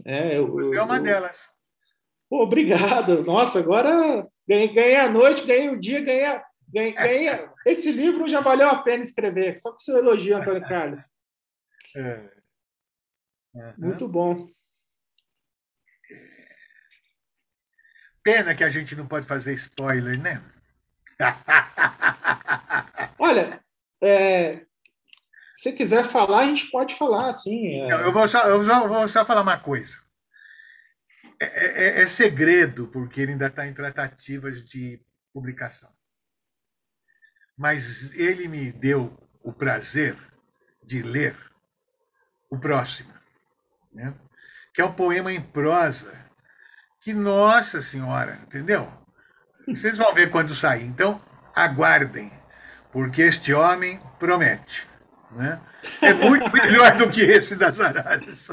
É, eu, Você é uma eu, delas. Pô, obrigado. Nossa, agora ganhei, ganhei a noite, ganhei o dia, ganhei a, Ganhei, ganhei, esse livro já valeu a pena escrever, só com seu elogio, Antônio Carlos. É. Uhum. Muito bom. Pena que a gente não pode fazer spoiler, né? Olha, é, Se quiser falar, a gente pode falar, sim. É... Eu, vou só, eu vou só falar uma coisa. É, é, é segredo, porque ele ainda está em tratativas de publicação. Mas ele me deu o prazer de ler o próximo, né? que é um poema em prosa, que, nossa senhora, entendeu? Vocês vão ver quando sair. Então, aguardem, porque este homem promete. Né? É muito melhor do que esse das araras.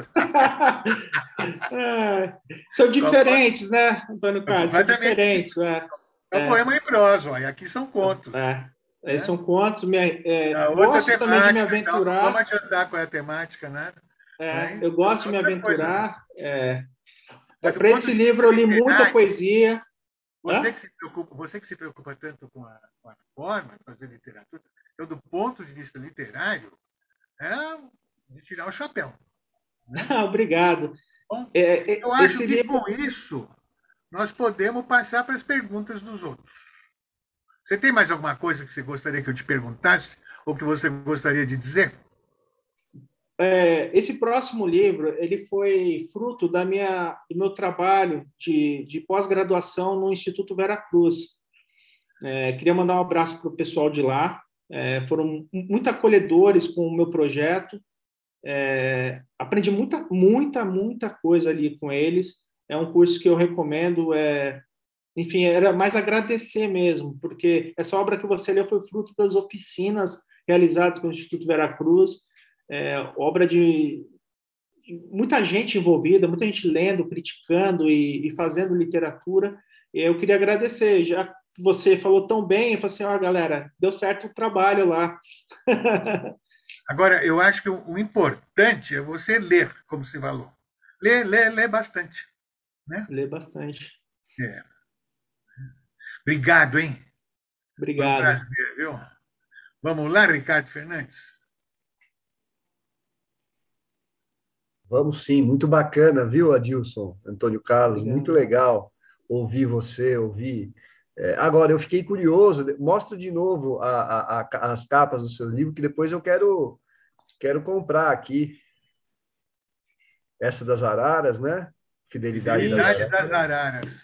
é, são diferentes, né, Antônio Carlos? São diferentes. É, é um poema em prosa, e aqui são contos. É. É. São contos. Me, é, gosto temática, também de me aventurar. Não, vamos adiantar qual é a temática, né? É, eu gosto de me aventurar. É, Para esse livro eu li muita poesia. Você que, se preocupa, você que se preocupa tanto com a, com a forma de fazer literatura, eu, do ponto de vista literário, é de tirar o chapéu. Né? Obrigado. Bom, é, é, eu acho que livro... com isso nós podemos passar para as perguntas dos outros. Você tem mais alguma coisa que você gostaria que eu te perguntasse ou que você gostaria de dizer? É, esse próximo livro ele foi fruto da minha, do meu trabalho de, de pós-graduação no Instituto Vera Cruz. É, queria mandar um abraço para o pessoal de lá. É, foram muito acolhedores com o meu projeto. É, aprendi muita, muita, muita coisa ali com eles. É um curso que eu recomendo. É, enfim, era mais agradecer mesmo, porque essa obra que você leu foi fruto das oficinas realizadas pelo Instituto Vera Cruz é, obra de, de, muita gente envolvida, muita gente lendo, criticando e, e, fazendo literatura. Eu queria agradecer, já que você falou tão bem, eu falei assim, ó, galera, deu certo o trabalho lá. Agora, eu acho que o, importante é você ler, como você falou. Lê, lê, lê bastante. Né? Lê bastante. É. Obrigado, hein? Obrigado. Um prazer, viu? Vamos lá, Ricardo Fernandes. Vamos sim, muito bacana, viu, Adilson, Antônio Carlos, muito legal ouvir você, ouvir. É, agora, eu fiquei curioso, mostra de novo a, a, a, as capas do seu livro, que depois eu quero, quero comprar aqui. Essa das Araras, né? Fidelidade, Fidelidade das, das Araras.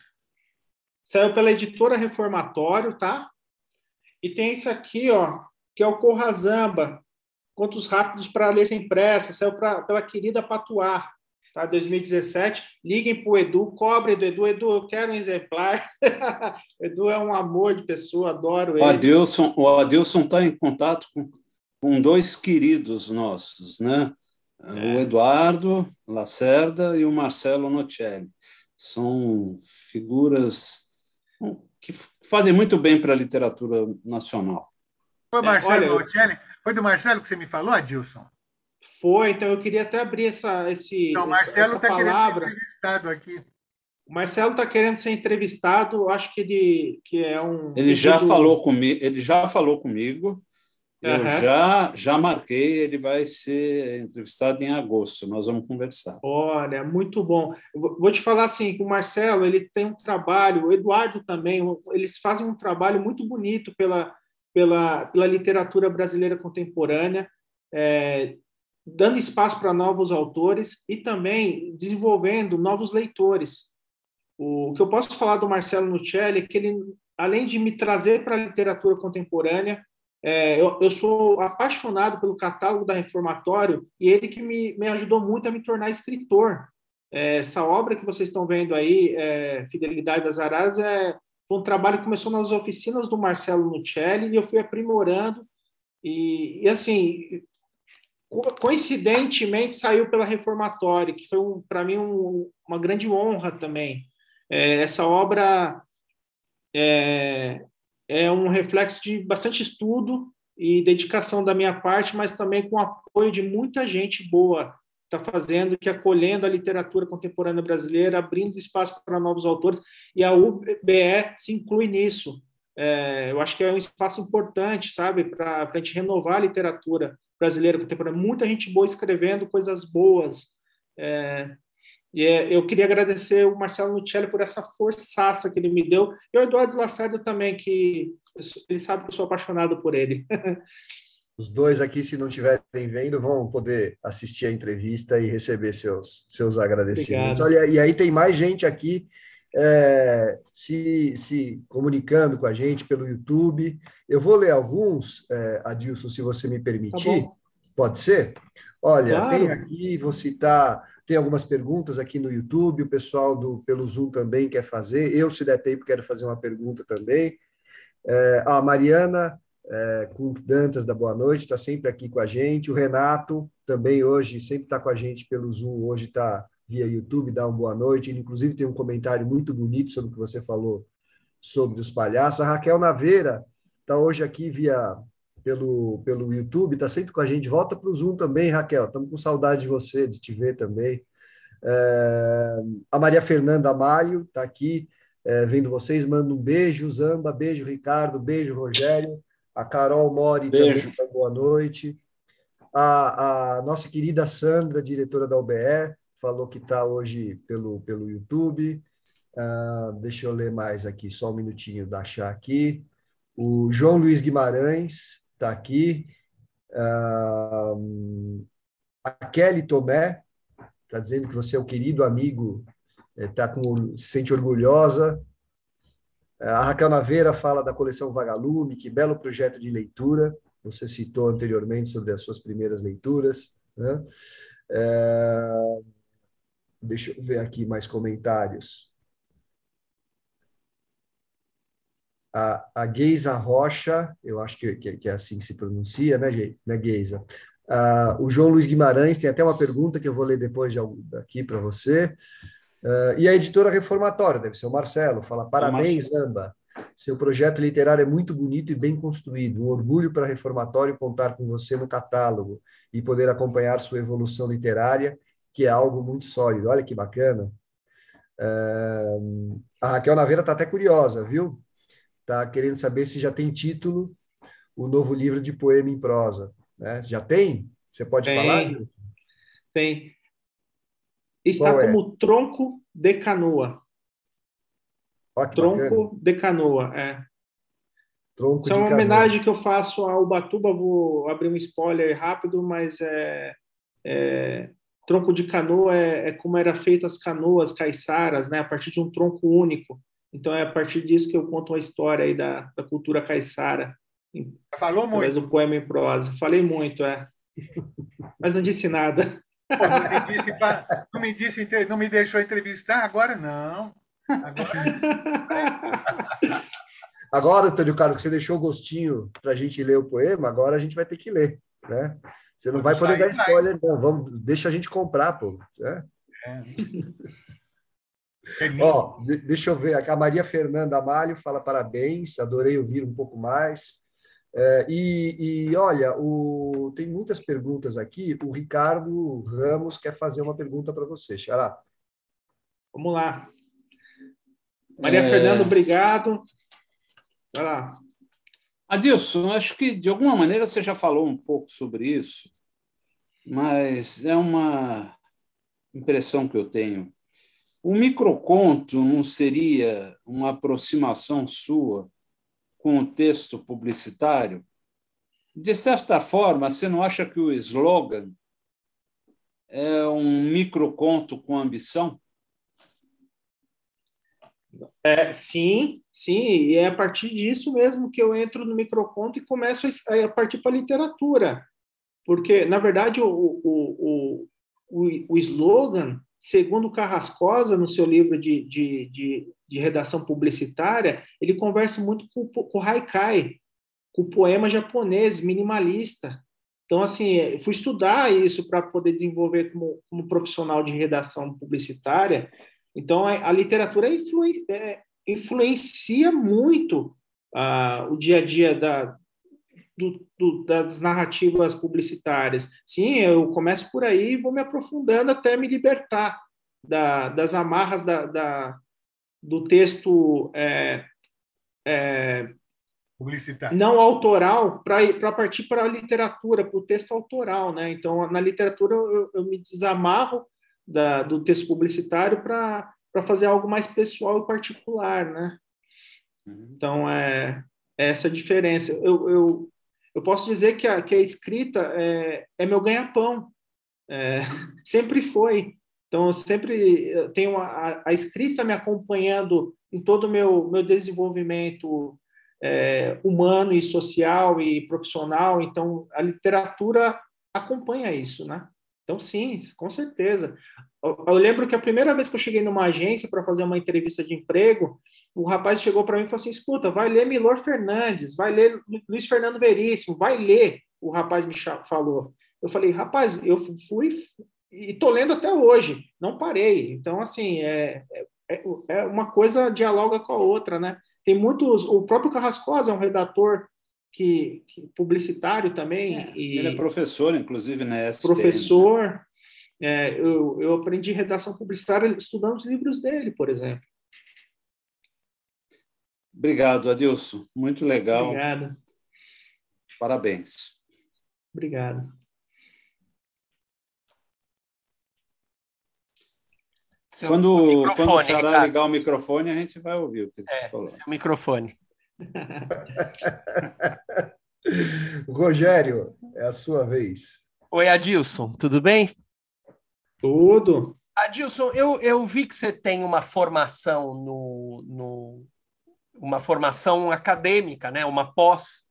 Saiu pela editora Reformatório, tá? E tem esse aqui, ó, que é o Corrazamba, Contos Rápidos para Ler Sem Pressa, saiu pra, pela querida Patuar, tá? 2017. Liguem para o Edu, cobre do Edu. Edu, eu quero um exemplar. Edu é um amor de pessoa, adoro ele. O Adilson o Adilson está em contato com, com dois queridos nossos, né? É. O Eduardo Lacerda e o Marcelo Nocelli. São figuras que fazem muito bem para a literatura nacional. O Marcelo é, olha, Nocelli foi do Marcelo que você me falou, Adilson? Foi, então eu queria até abrir essa, esse, então, Marcelo essa tá palavra. Querendo ser entrevistado aqui. O Marcelo está querendo ser entrevistado, acho que ele que é um. Ele já falou comigo, ele já falou comigo. Eu uhum. já, já marquei, ele vai ser entrevistado em agosto, nós vamos conversar. Olha, muito bom. Vou te falar assim, que o Marcelo, ele tem um trabalho, o Eduardo também, eles fazem um trabalho muito bonito pela, pela, pela literatura brasileira contemporânea, é, dando espaço para novos autores e também desenvolvendo novos leitores. O, que eu posso falar do Marcelo Nuccelli é que ele, além de me trazer para a literatura contemporânea, é, eu, eu, sou apaixonado pelo catálogo da Reformatório e ele que me, me ajudou muito a me tornar escritor. É, essa obra que vocês estão vendo aí, é, Fidelidade das Araras, é, foi um trabalho que começou nas oficinas do Marcelo Nuccelli e eu fui aprimorando. E, e assim, coincidentemente, saiu pela Reformatória, que foi, um, para mim, um, uma grande honra também. É, essa obra é, é um reflexo de bastante estudo e dedicação da minha parte, mas também com apoio de muita gente boa está fazendo, que é acolhendo a literatura contemporânea brasileira, abrindo espaço para novos autores, e a UBE se inclui nisso. É, eu acho que é um espaço importante, sabe, para a gente renovar a literatura brasileira contemporânea. Muita gente boa escrevendo coisas boas. É, e é, eu queria agradecer o Marcelo Nuccelli por essa forçaça que ele me deu, e o Eduardo Lacerda também, que ele sabe que eu sou apaixonado por ele. Os dois aqui, se não estiverem vendo, vão poder assistir a entrevista e receber seus, seus agradecimentos. Obrigado. Olha, e aí tem mais gente aqui é, se, se comunicando com a gente pelo YouTube. Eu vou ler alguns, é, Adilson, se você me permitir. Tá Pode ser? Olha, claro. tem aqui, vou citar, tem algumas perguntas aqui no YouTube, o pessoal do pelo Zoom também quer fazer. Eu, se der tempo, quero fazer uma pergunta também. É, a Mariana é, com Dantas da Boa Noite, está sempre aqui com a gente. O Renato também hoje sempre está com a gente pelo Zoom, hoje está via YouTube, dá uma boa noite. Ele, inclusive, tem um comentário muito bonito sobre o que você falou sobre os palhaços. A Raquel Naveira está hoje aqui via pelo, pelo YouTube, está sempre com a gente. Volta para o Zoom também, Raquel. Estamos com saudade de você, de te ver também. É, a Maria Fernanda Maio está aqui é, vendo vocês. Manda um beijo, Zamba. Beijo, Ricardo. Beijo, Rogério. A Carol Mori Beijo. também, boa noite. A, a, nossa querida Sandra, diretora da UBE, falou que está hoje pelo, pelo YouTube. Uh, deixa eu ler mais aqui, só um minutinho da achar aqui. O João Luiz Guimarães está aqui. Uh, a Kelly Tomé está dizendo que você é o querido amigo, está eh, com, se sente orgulhosa a Raquel Naveira fala da coleção Vagalume, que belo projeto de leitura. Você citou anteriormente sobre as suas primeiras leituras. Né? É... Deixa eu ver aqui mais comentários. A, a Geisa Rocha, eu acho que, que, que, é assim que se pronuncia, né, né Geisa? Uh, o João Luiz Guimarães tem até uma pergunta que eu vou ler depois de, aqui para você. Uh, e a editora Reformatória, deve ser o Marcelo, fala: parabéns, Amba. Seu projeto literário é muito bonito e bem construído. Um orgulho para a Reformatório contar com você no catálogo e poder acompanhar sua evolução literária, que é algo muito sólido. Olha que bacana. Uh, a Raquel Naveira está até curiosa, viu? Está querendo saber se já tem título o novo livro de poema em prosa. Né? Já tem? Você pode tem, falar? Tem está Qual como é? tronco de canoa. tronco bacana. de canoa, é. Tronco Isso é uma homenagem que eu faço ao Ubatuba, vou abrir um spoiler rápido, mas é, é tronco de canoa é, é, como era feita as canoas caiçaras, né, a partir de um tronco único. Então é a partir disso que eu conto a história aí da, da cultura caiçara. Falou muito. do poema em prosa. Falei muito, é. Mas não disse nada não, me disse, não, me disse, não me deixou entrevistar, agora não. Agora, agora Antônio Carlos, que você deixou o gostinho para a gente ler o poema, agora a gente vai ter que ler, né? Você não vai poder dar spoiler, não. Vamos, deixa a gente comprar, pô. Né? É. Ó, deixa eu ver. A Maria Fernanda Amalho fala parabéns, adorei ouvir um pouco mais. É, e, e, olha, o, tem muitas perguntas aqui. O Ricardo Ramos quer fazer uma pergunta para você, Xará. Vamos lá. Maria é... Fernanda, obrigado. Vai lá. Adilson, acho que de alguma maneira você já falou um pouco sobre isso, mas é uma impressão que eu tenho. O microconto não seria uma aproximação sua com o texto publicitário, de certa forma, você não acha que o slogan é um microconto com ambição? É, sim, sim, e é a partir disso mesmo que eu entro no microconto e começo a partir para a literatura. Porque, na verdade, o, o, o, o, slogan, segundo Carrascosa, no seu livro de, de, de de redação publicitária, ele conversa muito com, com o haikai, com o poema japonês minimalista. Então, assim, fui estudar isso para poder desenvolver como, como, profissional de redação publicitária. Então, a, a literatura influen, é, influencia muito uh, o dia a dia da, do, do, das narrativas publicitárias. Sim, eu começo por aí e vou me aprofundando até me libertar da, das amarras da, da, do texto é, é, não autoral para partir para a literatura, para o texto autoral. Né? Então, na literatura, eu, eu me desamarro da, do texto publicitário para fazer algo mais pessoal e particular. Né? Uhum. Então, é, é essa diferença. Eu, eu, eu posso dizer que a, que a escrita é, é meu ganha-pão. É, sempre foi. Então, eu sempre tenho a, a, escrita me acompanhando em todo o meu, meu desenvolvimento é, humano e social e profissional. Então, a literatura acompanha isso, né? Então, sim, com certeza. Eu, eu lembro que a primeira vez que eu cheguei numa agência para fazer uma entrevista de emprego, o rapaz chegou para mim e falou assim: escuta, vai ler Milor Fernandes, vai ler Luiz Fernando Veríssimo, vai ler. O rapaz me falou. Eu falei, rapaz, eu fui e estou lendo até hoje, não parei. Então, assim, é, é, é, uma coisa dialoga com a outra, né? Tem muitos. O próprio Carrascosa é um redator que, que publicitário também. É, e, ele é professor, inclusive, né? Professor. É, eu, eu aprendi redação publicitária estudando os livros dele, por exemplo. Obrigado, Adilson. Muito legal. Obrigado. Parabéns. Obrigado. Seu quando, quando o Xará ligar o microfone, a gente vai ouvir o que ele é, falou. Seu microfone. Rogério, é a sua vez. Oi, Adilson, tudo bem? Tudo. Adilson, eu, eu vi que você tem uma formação no, no uma formação acadêmica, né? uma pós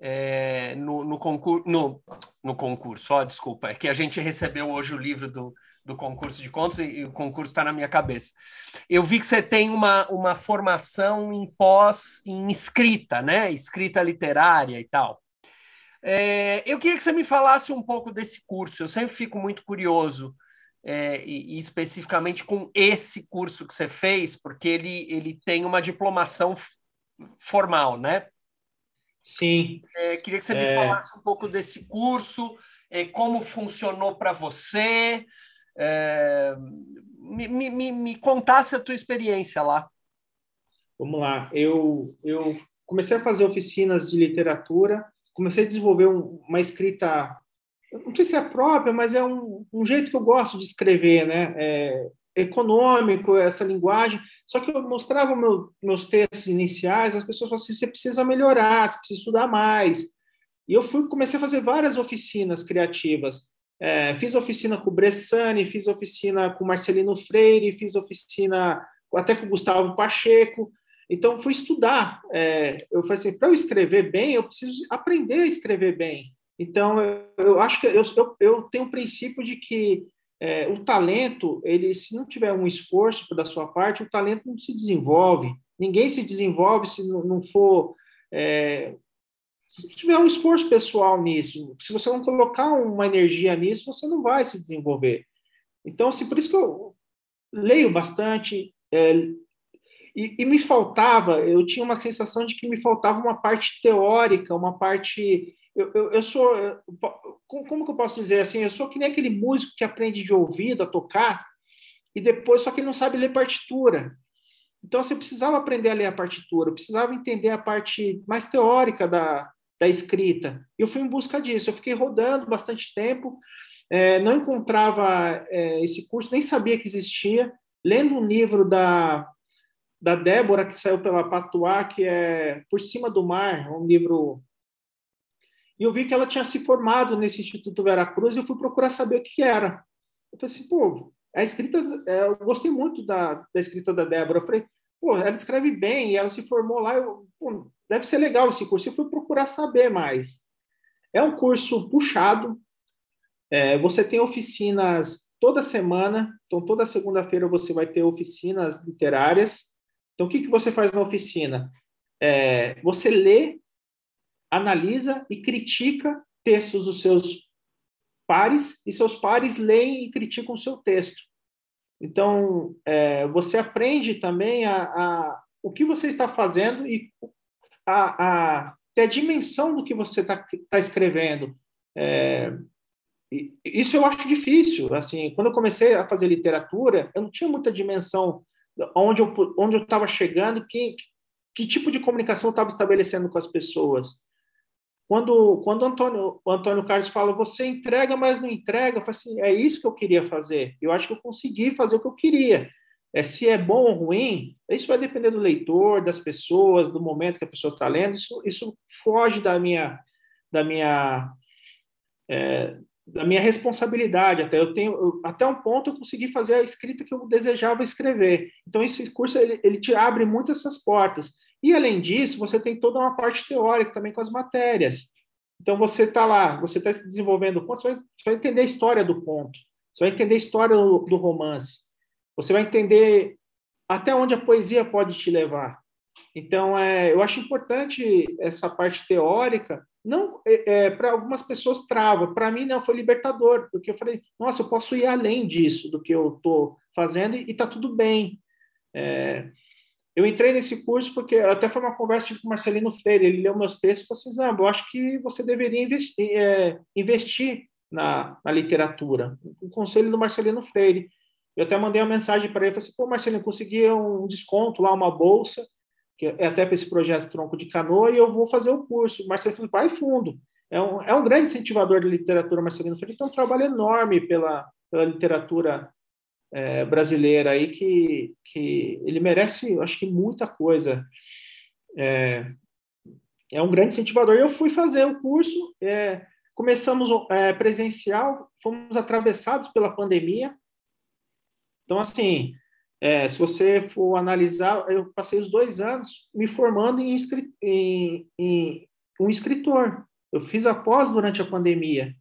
é, no, no, concurso, no, no concurso, ó, desculpa, é que a gente recebeu hoje o livro do, do concurso de contos e, e o concurso está na minha cabeça. Eu vi que você tem uma, uma formação em pós em escrita, né? Escrita literária e tal. É, eu queria que você me falasse um pouco desse curso. Eu sempre fico muito curioso, é, e, e, especificamente com esse curso que você fez, porque ele, ele tem uma diplomação formal, né? Sim. É, queria que você me é. falasse um pouco desse curso, é, como funcionou para você, é, me, me, me contasse a tua experiência lá. Vamos lá. Eu, eu comecei a fazer oficinas de literatura, comecei a desenvolver um, uma escrita, não sei se é própria, mas é um, um jeito que eu gosto de escrever, né? É, econômico, essa linguagem. Só que eu mostrava meu, meus textos iniciais, as pessoas falavam assim: você precisa melhorar, você precisa estudar mais. E eu fui comecei a fazer várias oficinas criativas. É, fiz oficina com o Bressani, fiz oficina com o Marcelino Freire, fiz oficina até com o Gustavo Pacheco. Então, fui estudar. É, eu falei assim, para eu escrever bem, eu preciso aprender a escrever bem. Então, eu, eu acho que eu, eu, eu, tenho o um princípio de que é, o talento, ele, se não tiver um esforço da sua parte, o talento não se desenvolve. Ninguém se desenvolve se não, não for é, se tiver um esforço pessoal nisso, se você não colocar uma energia nisso, você não vai se desenvolver. Então, assim, por isso que eu leio bastante, é, e, e, me faltava, eu tinha uma sensação de que me faltava uma parte teórica, uma parte. Eu, eu, eu sou. Como que eu posso dizer assim? Eu sou que nem aquele músico que aprende de ouvido a tocar, e depois só que ele não sabe ler partitura. Então, assim, eu precisava aprender a ler a partitura, precisava entender a parte mais teórica da, da escrita. Eu fui em busca disso. Eu fiquei rodando bastante tempo, é, não encontrava é, esse curso, nem sabia que existia. Lendo um livro da, da Débora, que saiu pela Patuá, que é Por Cima do Mar, um livro. E eu vi que ela tinha se formado nesse Instituto Veracruz e eu fui procurar saber o que era. Eu falei assim, pô, a escrita, é, eu gostei muito da, da escrita da Débora. Eu falei, pô, ela escreve bem e ela se formou lá. Eu, pô, deve ser legal esse curso. Eu fui procurar saber mais. É um curso puxado. É, você tem oficinas toda semana. Então, toda segunda-feira você vai ter oficinas literárias. Então, o que, que você faz na oficina? É, você lê, analisa e critica textos dos seus pares, e seus pares leem e criticam o seu texto. Então, é, você aprende também a, a, o que você está fazendo e a, a a dimensão do que você está tá escrevendo. É, isso eu acho difícil. Assim, quando eu comecei a fazer literatura, eu não tinha muita dimensão onde eu onde eu estava chegando, que que tipo de comunicação eu estava estabelecendo com as pessoas. Quando quando Antônio o Antônio Carlos fala, você entrega, mas não entrega, eu falo assim, é isso que eu queria fazer. Eu acho que eu consegui fazer o que eu queria. É, se é bom ou ruim, isso vai depender do leitor, das pessoas, do momento que a pessoa está lendo. Isso, isso foge da minha, da minha é, da minha responsabilidade até eu tenho eu, até um ponto eu consegui fazer a escrita que eu desejava escrever então esse curso ele, ele te abre muito essas portas e além disso você tem toda uma parte teórica também com as matérias. Então você está lá você está se desenvolvendo o ponto você vai, vai, entender a história do ponto. Você vai entender a história do, do romance. Você vai entender até onde a poesia pode te levar. Então é, eu acho importante essa parte teórica não é, é para algumas pessoas trava. Para mim não foi libertador porque eu falei nossa eu posso ir além disso do que eu estou fazendo e está tudo bem. É, eu entrei nesse curso porque até foi uma conversa com o Marcelino Freire ele leu meus textos e falou assim Zamba, eu acho que você deveria investir, é, investir na, na, literatura o conselho do Marcelino Freire eu até mandei uma mensagem para ele falei assim pô Marcelino consegui um desconto lá uma bolsa que é até para esse projeto Tronco de Canoa, e eu vou fazer o curso. Marcelino Felipe vai fundo. É um, é um grande incentivador de literatura, Marcelino Felipe, tem um trabalho enorme pela, pela literatura é, brasileira aí, que, que ele merece, acho que, muita coisa. É, é um grande incentivador. Eu fui fazer o curso, é, começamos é, presencial, fomos atravessados pela pandemia. Então, assim, é, se você for analisar, eu passei os dois anos me formando em, em, em um escritor. Eu fiz a pós durante a pandemia.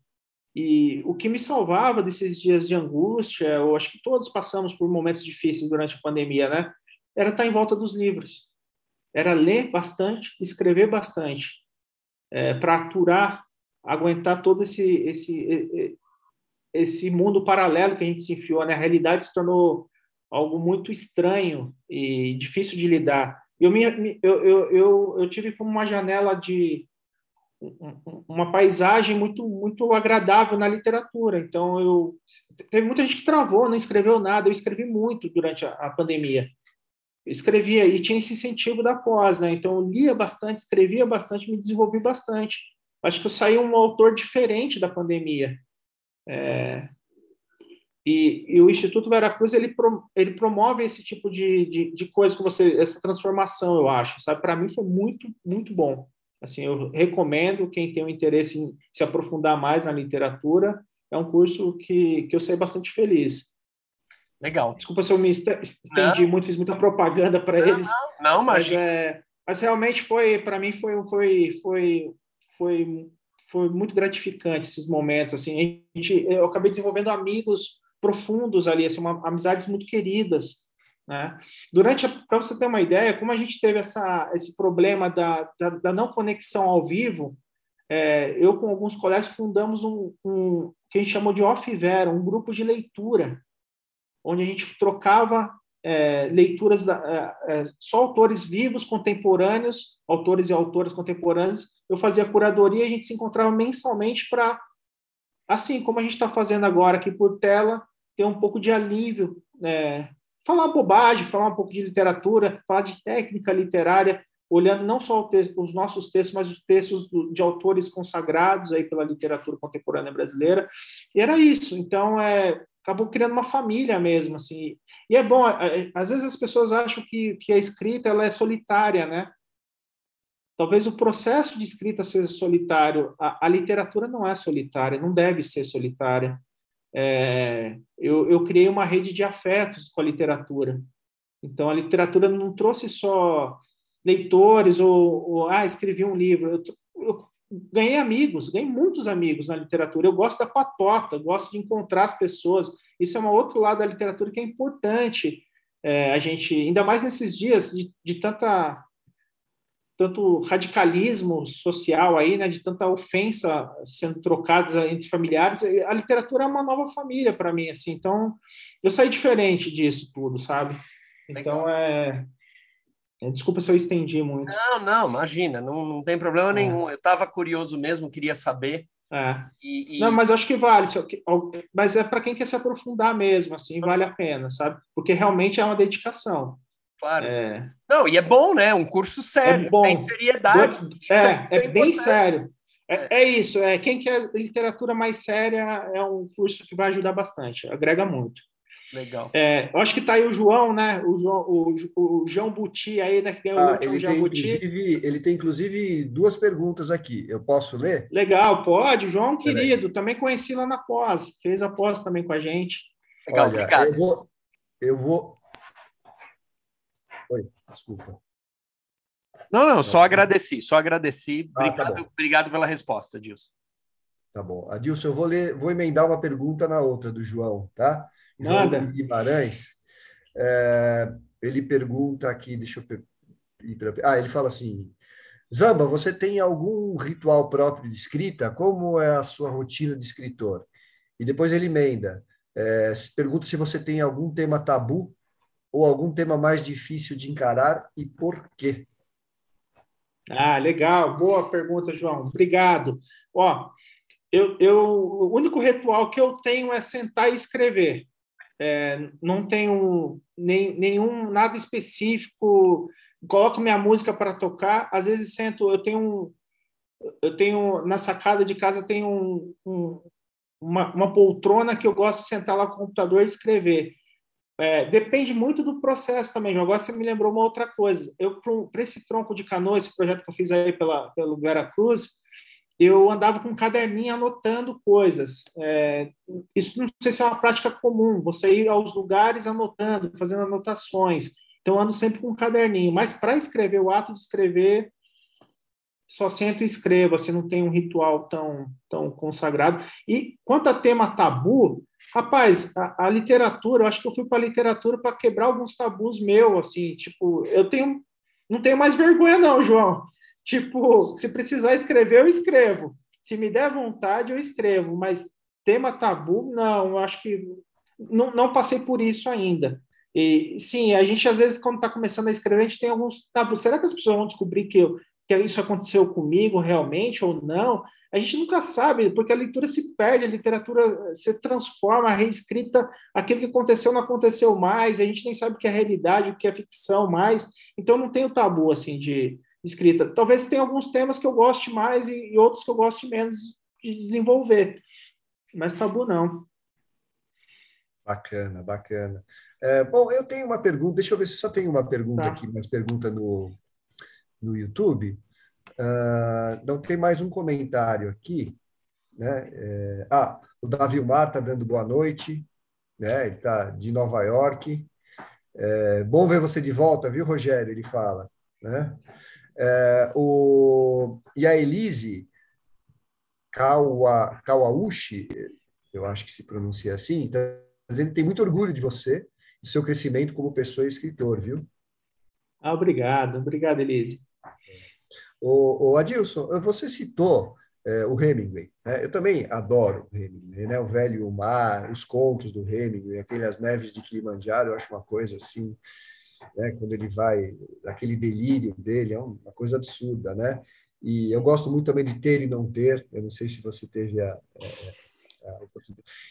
E o que me salvava desses dias de angústia, eu acho que todos passamos por momentos difíceis durante a pandemia, né? Era estar em volta dos livros. Era ler bastante, escrever bastante, é, para aturar, aguentar todo esse, esse, esse mundo paralelo que a gente se enfiou, né? A realidade se tornou algo muito estranho e difícil de lidar. Eu, me, eu, eu, eu, eu tive como uma janela de uma paisagem muito muito agradável na literatura. Então eu teve muita gente que travou, não escreveu nada. Eu escrevi muito durante a, a pandemia. Eu escrevia e tinha esse incentivo da pós, né? Então eu lia bastante, escrevia bastante, me desenvolvi bastante. Acho que eu saí um autor diferente da pandemia. É, e, e, o Instituto Veracruz ele, pro, ele promove esse tipo de, de, de, coisa com você, essa transformação, eu acho, sabe? Para mim foi muito, muito bom. Assim, eu recomendo quem tem um interesse em se aprofundar mais na literatura, é um curso que, que eu saí bastante feliz. Legal. Desculpa se eu me estendi não. muito, fiz muita propaganda para eles. Não, não mas, é, mas realmente foi, para mim, foi, foi, foi, foi, foi muito gratificante esses momentos. Assim, a gente, eu acabei desenvolvendo amigos profundos ali, assim, uma, amizades muito queridas. Né? Durante, para você ter uma ideia, como a gente teve essa, esse problema da, da, da não conexão ao vivo, é, eu com alguns colegas fundamos um, um que a gente chamou de Off Vera, um grupo de leitura, onde a gente trocava é, leituras, da, é, é, só autores vivos, contemporâneos, autores e autoras contemporâneos. Eu fazia curadoria e a gente se encontrava mensalmente para, assim como a gente está fazendo agora aqui por tela, ter um pouco de alívio, né? Falar bobagem, falar um pouco de literatura, falar de técnica literária, olhando não só os nossos textos, mas os textos de autores consagrados aí pela literatura contemporânea brasileira. E era isso. Então, é, acabou criando uma família mesmo, assim. E é bom, às vezes as pessoas acham que, que a escrita ela é solitária, né? Talvez o processo de escrita seja solitário. A, a literatura não é solitária, não deve ser solitária é, eu, eu criei uma rede de afetos com a literatura. Então, a literatura não trouxe só leitores ou, ou ah, escrevi um livro. Eu, eu, ganhei amigos, ganhei muitos amigos na literatura. Eu gosto da patota, gosto de encontrar as pessoas. Isso é um outro lado da literatura que é importante. É, a gente, ainda mais nesses dias de, de tanta tanto radicalismo social aí, né, de tanta ofensa sendo trocadas entre familiares, a literatura é uma nova família para mim, assim. Então, eu saí diferente disso tudo, sabe? Então, é, é Desculpa se eu estendi muito. Não, não, imagina, não, não tem problema é. nenhum. Eu estava curioso mesmo, queria saber. É. E, e... Não, mas eu acho que vale. Mas é para quem quer se aprofundar mesmo, assim, vale a pena, sabe? Porque realmente é uma dedicação. Claro. É... Não, e é bom, né? Um curso sério, é bom. tem seriedade. É, é, é, bem sério. É, é, isso, é quem quer literatura mais séria é um curso que vai ajudar bastante, agrega muito. Legal. É, eu acho que está aí o João, né? O João, o, o João Buti aí, né? Que ganhou ah, o último João Buti. Ele tem, inclusive, duas perguntas aqui. Eu posso ler? Legal, pode. O João, querido, também conheci lá na pós. Fez a pós também com a gente. Legal, Olha, obrigado. Eu vou, eu vou. Oi, desculpa. Não, não, só agradeci, só agradeci. Obrigado, ah, tá obrigado pela resposta, Dilson. Tá bom. Adilson, eu vou ler, vou emendar uma pergunta na outra do João, tá? Nada. João Guimarães, é, ele pergunta aqui, deixa eu ir para. Ah, ele fala assim: Zamba, você tem algum ritual próprio de escrita? Como é a sua rotina de escritor? E depois ele emenda, é, pergunta se você tem algum tema tabu ou algum tema mais difícil de encarar e por quê? Ah, legal, boa pergunta, João. Obrigado. Ó, eu, eu, o único ritual que eu tenho é sentar e escrever. É, não tenho nem, nenhum nada específico. Coloco minha música para tocar. Às vezes sento. Eu tenho eu tenho na sacada de casa tenho um, um, uma, uma, poltrona que eu gosto de sentar lá com o computador e escrever. É, depende muito do processo também. Agora você me lembrou uma outra coisa. Eu para esse tronco de canoa, esse projeto que eu fiz aí pela pelo Vera Cruz, eu andava com um caderninho anotando coisas. É, isso não sei se é uma prática comum, você ir aos lugares anotando, fazendo anotações. Então, ando sempre com um caderninho. Mas para escrever, o ato de escrever, só sento e escrevo, assim, não tem um ritual tão, tão consagrado. E quanto a tema tabu, rapaz, a, a literatura, eu acho que eu fui para a literatura para quebrar alguns tabus meus, assim, tipo, eu tenho, não tenho mais vergonha não, João. Tipo, se precisar escrever, eu escrevo. Se me der vontade, eu escrevo. Mas tema tabu, não, eu acho que não, não passei por isso ainda. E sim, a gente às vezes, quando está começando a escrever, a gente tem alguns tabus. Será que as pessoas vão descobrir que, eu, que isso aconteceu comigo realmente ou não? A gente nunca sabe, porque a leitura se perde, a literatura se transforma, a reescrita, aquilo que aconteceu não aconteceu mais, a gente nem sabe o que é realidade, o que é ficção mais. Então não tem o tabu assim de escrita. Talvez tenha alguns temas que eu goste mais e, e outros que eu goste menos de desenvolver, mas tabu não. Bacana, bacana. É, bom, eu tenho uma pergunta, deixa eu ver se só tem uma pergunta tá. aqui, mais pergunta no, no YouTube. Uh, não tem mais um comentário aqui. Né? É, ah, o Davi Mar está dando boa noite, né? ele está de Nova York. É, bom ver você de volta, viu, Rogério? Ele fala. Né? É, o, e a Elise Kawa, Kawauchi, eu acho que se pronuncia assim, está dizendo tem muito orgulho de você, do seu crescimento como pessoa e escritor, viu? Ah, obrigado, obrigado, Elise. O, o Adilson, você citou é, o Hemingway. Né? Eu também adoro o Hemingway, né? o Velho Mar, os contos do Hemingway, aquelas neves de Kilimanjaro, eu acho uma coisa assim né? quando ele vai, aquele delírio dele, é uma coisa absurda, né? E eu gosto muito também de ter e não ter, eu não sei se você teve a, oportunidade.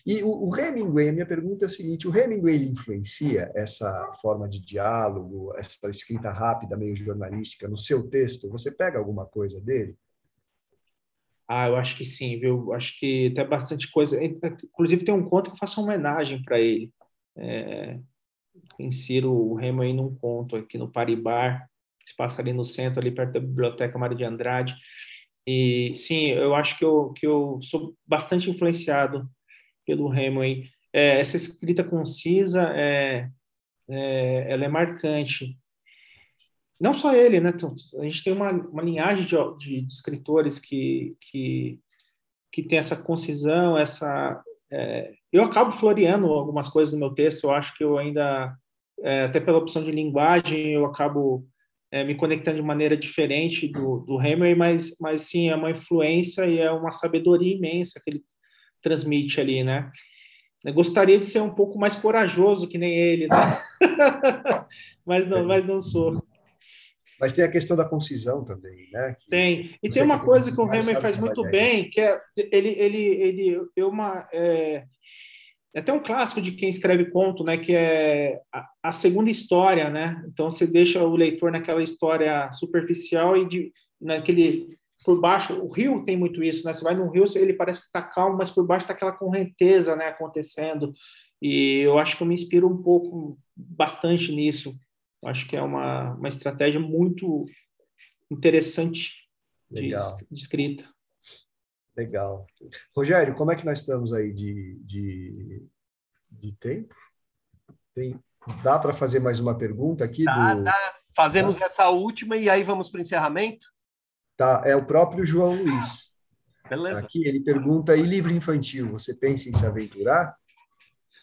E o, o, Hemingway, a minha pergunta é a seguinte, o Hemingway influencia essa forma de diálogo, essa escrita rápida, meio jornalística, no seu texto? Você pega alguma coisa dele? Ah, eu acho que sim, viu? Acho que tem bastante coisa. Inclusive, tem um conto que eu faço uma homenagem para ele. É, insiro o aí num conto aqui no Paribar, que se passa ali no centro, ali perto da Biblioteca Mário de Andrade. E sim, eu acho que eu, que eu sou bastante influenciado pelo aí. É, essa escrita concisa, é, é, ela é marcante. Não só ele, né? A gente tem uma, uma linhagem de, de, de escritores que, que, que tem essa concisão, essa, é, eu acabo floreando algumas coisas no meu texto, eu acho que eu ainda, é, até pela opção de linguagem, eu acabo é, me conectando de maneira diferente do, do Hammer, mas, mas sim, é uma influência e é uma sabedoria imensa que ele transmite ali, né? Eu gostaria de ser um pouco mais corajoso que nem ele, né? mas, não, mas não sou. Mas tem a questão da concisão também, né? Que tem. E tem uma coisa que o Hammer faz muito bem, que é ele, ele, ele, é uma é, é até um clássico de quem escreve conto, né? Que é a, a, segunda história, né? Então você deixa o leitor naquela história superficial e de, naquele por baixo. O rio tem muito isso, né? Você vai no rio, ele parece que está calmo, mas por baixo está aquela correnteza, né? Acontecendo. E eu acho que eu me inspiro um pouco, bastante nisso. Eu acho que é uma, uma estratégia muito interessante de, de escrita. Legal. Rogério, como é que nós estamos aí de, de, de tempo? Tem, dá para fazer mais uma pergunta aqui? Dá, do... dá. Fazemos tá. essa última e aí vamos para o encerramento? Tá, é o próprio João Luiz. Beleza. Aqui ele pergunta, e livro infantil, você pensa em se aventurar?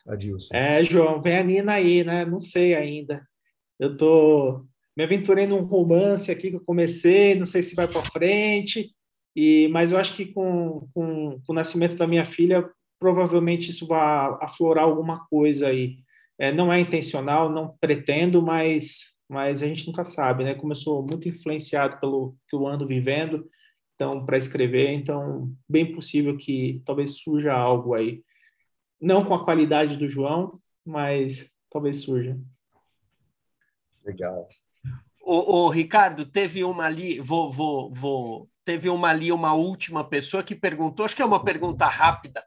Adilson. É, João, vem a Nina aí, né? Não sei ainda. Eu tô me aventurei num romance aqui que eu comecei, não sei se vai para frente, e mas eu acho que com, com, com, o nascimento da minha filha, provavelmente isso vai aflorar alguma coisa aí. É, não é intencional, não pretendo, mas mas a gente nunca sabe, né? Como eu sou muito influenciado pelo que eu ando vivendo, então para escrever, então bem possível que talvez surja algo aí, não com a qualidade do João, mas talvez surja. Legal. O, o, Ricardo, teve uma ali, vou, vou, vou, teve uma ali, uma última pessoa que perguntou, acho que é uma pergunta rápida,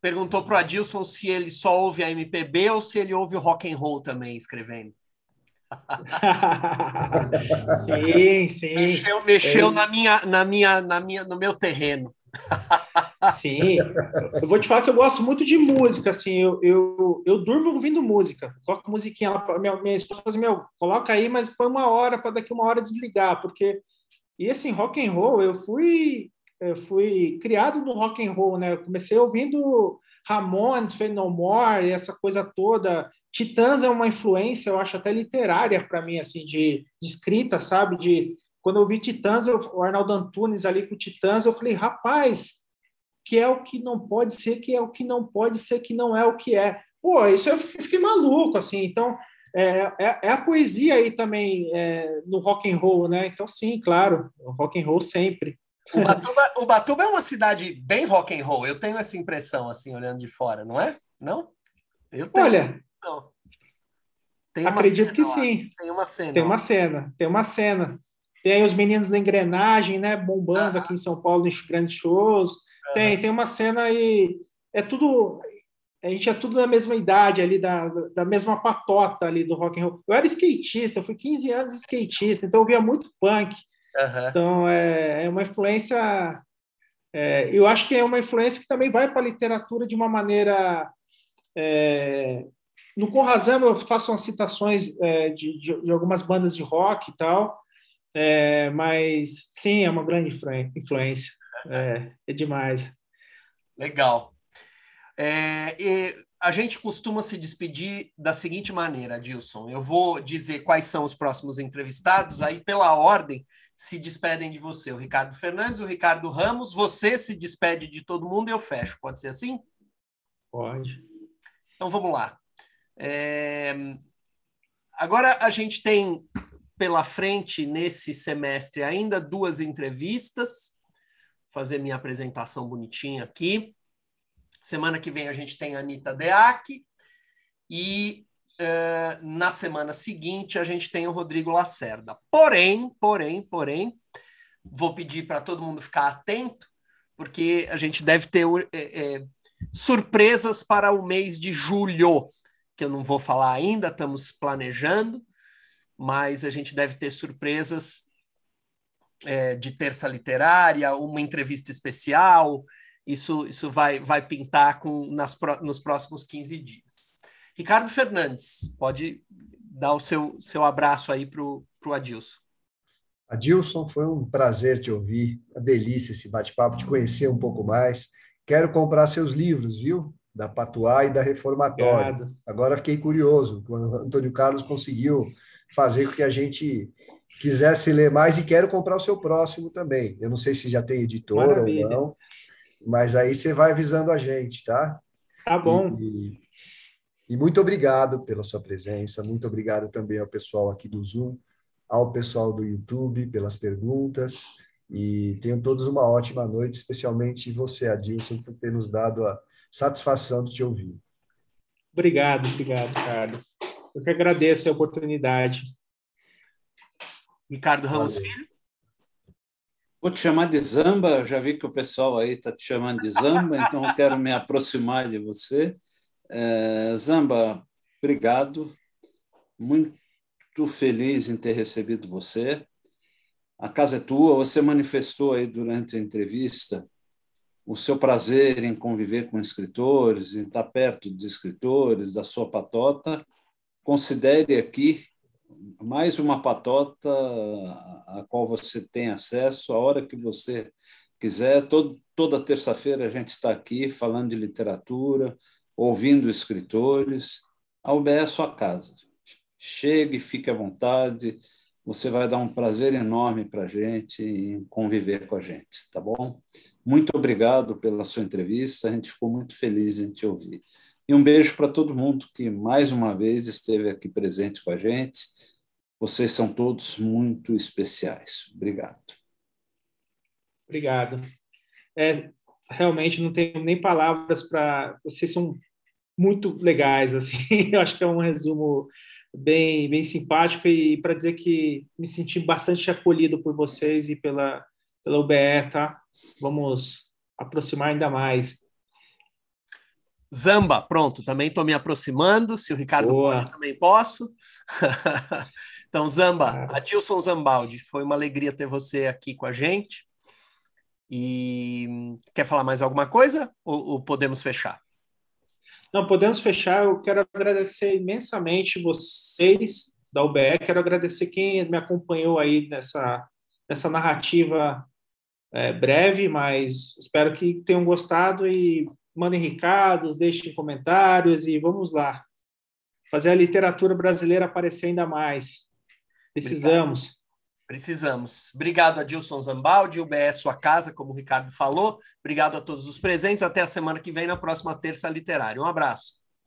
perguntou para o Adilson se ele só ouve a MPB ou se ele ouve o rock and roll também escrevendo. sim, sim. Mexeu, mexeu é. na minha, na minha, na minha, no meu terreno. Sim, eu vou te falar que eu gosto muito de música, assim, eu, eu, eu durmo ouvindo música, toco musiquinha, minha, minha esposa fala assim, meu, coloca aí, mas põe uma hora para daqui uma hora desligar, porque, e assim, rock and roll, eu fui, eu fui criado no rock and roll, né, eu comecei ouvindo Ramones, Fade No More, essa coisa toda, Titãs é uma influência, eu acho até literária para mim, assim, de, de escrita, sabe, de quando eu vi Titãs, eu, o Arnaldo Antunes ali com Titãs, eu falei, rapaz, que é o que não pode ser, que é o que não pode ser, que não é o que é. Pô, isso eu fiquei, fiquei maluco, assim. Então, é, é, é, a poesia aí também é, no rock and roll, né? Então, sim, claro, rock and roll sempre. Ubatuba, Ubatuba é uma cidade bem rock and roll. Eu tenho essa impressão, assim, olhando de fora, não é? Não? Eu tenho. Olha, não. acredito que lá. sim. Tem uma cena. Tem uma cena. Tem uma cena. Tem aí os meninos da engrenagem, né? Bombando aqui em São Paulo em grandes shows. Tem, tem uma cena aí. É tudo. A gente é tudo da mesma idade ali, da, da mesma patota ali do rock and roll. Eu era skatista, eu fui 15 anos skatista, então eu via muito punk. Uhum. Então é, é uma influência. É, eu acho que é uma influência que também vai para a literatura de uma maneira. É, no Corrazam eu faço umas citações é, de, de, de, algumas bandas de rock e tal, é, mas sim, é uma grande influência. É, é demais. Legal. É, a gente costuma se despedir da seguinte maneira, Adilson. Eu vou dizer quais são os próximos entrevistados, aí pela ordem se despedem de você. O Ricardo Fernandes, o Ricardo Ramos, você se despede de todo mundo e eu fecho. Pode ser assim? Pode. Então vamos lá. É... Agora a gente tem pela frente nesse semestre ainda duas entrevistas fazer minha apresentação bonitinha aqui. Semana que vem a gente tem a Anitta Deac e uh, na semana seguinte a gente tem o Rodrigo Lacerda. Porém, porém, porém, vou pedir para todo mundo ficar atento, porque a gente deve ter é, é, surpresas para o mês de julho, que eu não vou falar ainda, estamos planejando, mas a gente deve ter surpresas é, de terça literária, uma entrevista especial, isso, isso vai, vai pintar com, nas, nos próximos 15 dias. Ricardo Fernandes, pode dar o seu, seu abraço aí para o Adilson. Adilson, foi um prazer te ouvir, uma delícia esse bate-papo, te conhecer um pouco mais. Quero comprar seus livros, viu? Da Patuá e da Reformatória. Obrigado. Agora fiquei curioso, o Antônio Carlos conseguiu fazer com que a gente quisesse ler mais e quero comprar o seu próximo também. Eu não sei se já tem editora Maravilha. ou não, mas aí você vai avisando a gente, tá? Tá bom. E, e, muito obrigado pela sua presença, muito obrigado também ao pessoal aqui do Zoom, ao pessoal do YouTube pelas perguntas e tenham todos uma ótima noite, especialmente você, Adilson, por ter nos dado a satisfação de te ouvir. Obrigado, obrigado, Ricardo. Eu que agradeço a oportunidade. Ricardo Ramos Valeu. Filho. Vou te chamar de Zamba, já vi que o pessoal aí está te chamando de Zamba, então eu quero me aproximar de você. É, Zamba, obrigado. Muito feliz em ter recebido você. A casa é tua. Você manifestou aí durante a entrevista o seu prazer em conviver com escritores, em estar perto de escritores, da sua patota. Considere aqui mais uma patota a qual você tem acesso a hora que você quiser. Todo, toda terça-feira a gente está aqui falando de literatura, ouvindo escritores. A UBE é sua casa. Chegue, fique à vontade. Você vai dar um prazer enorme para a gente em conviver com a gente, tá bom? Muito obrigado pela sua entrevista. A gente ficou muito feliz em te ouvir. E um beijo para todo mundo que mais uma vez esteve aqui presente com a gente. Vocês são todos muito especiais. Obrigado. Obrigado. É, realmente não tenho nem palavras para. Vocês são muito legais, assim. Eu acho que é um resumo bem, bem simpático e para dizer que me senti bastante acolhido por vocês e pela, pela UBE, tá? Vamos aproximar ainda mais. Zamba, pronto, também estou me aproximando. Se o Ricardo Boa. pode, também posso. então, Zamba, Adilson Zambaldi, foi uma alegria ter você aqui com a gente. E quer falar mais alguma coisa ou, ou podemos fechar? Não, podemos fechar. Eu quero agradecer imensamente vocês da UBE, quero agradecer quem me acompanhou aí nessa, nessa narrativa é, breve, mas espero que tenham gostado e mandem recados, deixem comentários e vamos lá. Fazer a literatura brasileira aparecer ainda mais. Precisamos. Precisamos. Obrigado, Adilson Zambaldi, UBS Sua Casa, como o Ricardo falou. Obrigado a todos os presentes. Até a semana que vem, na próxima terça literária. Um abraço.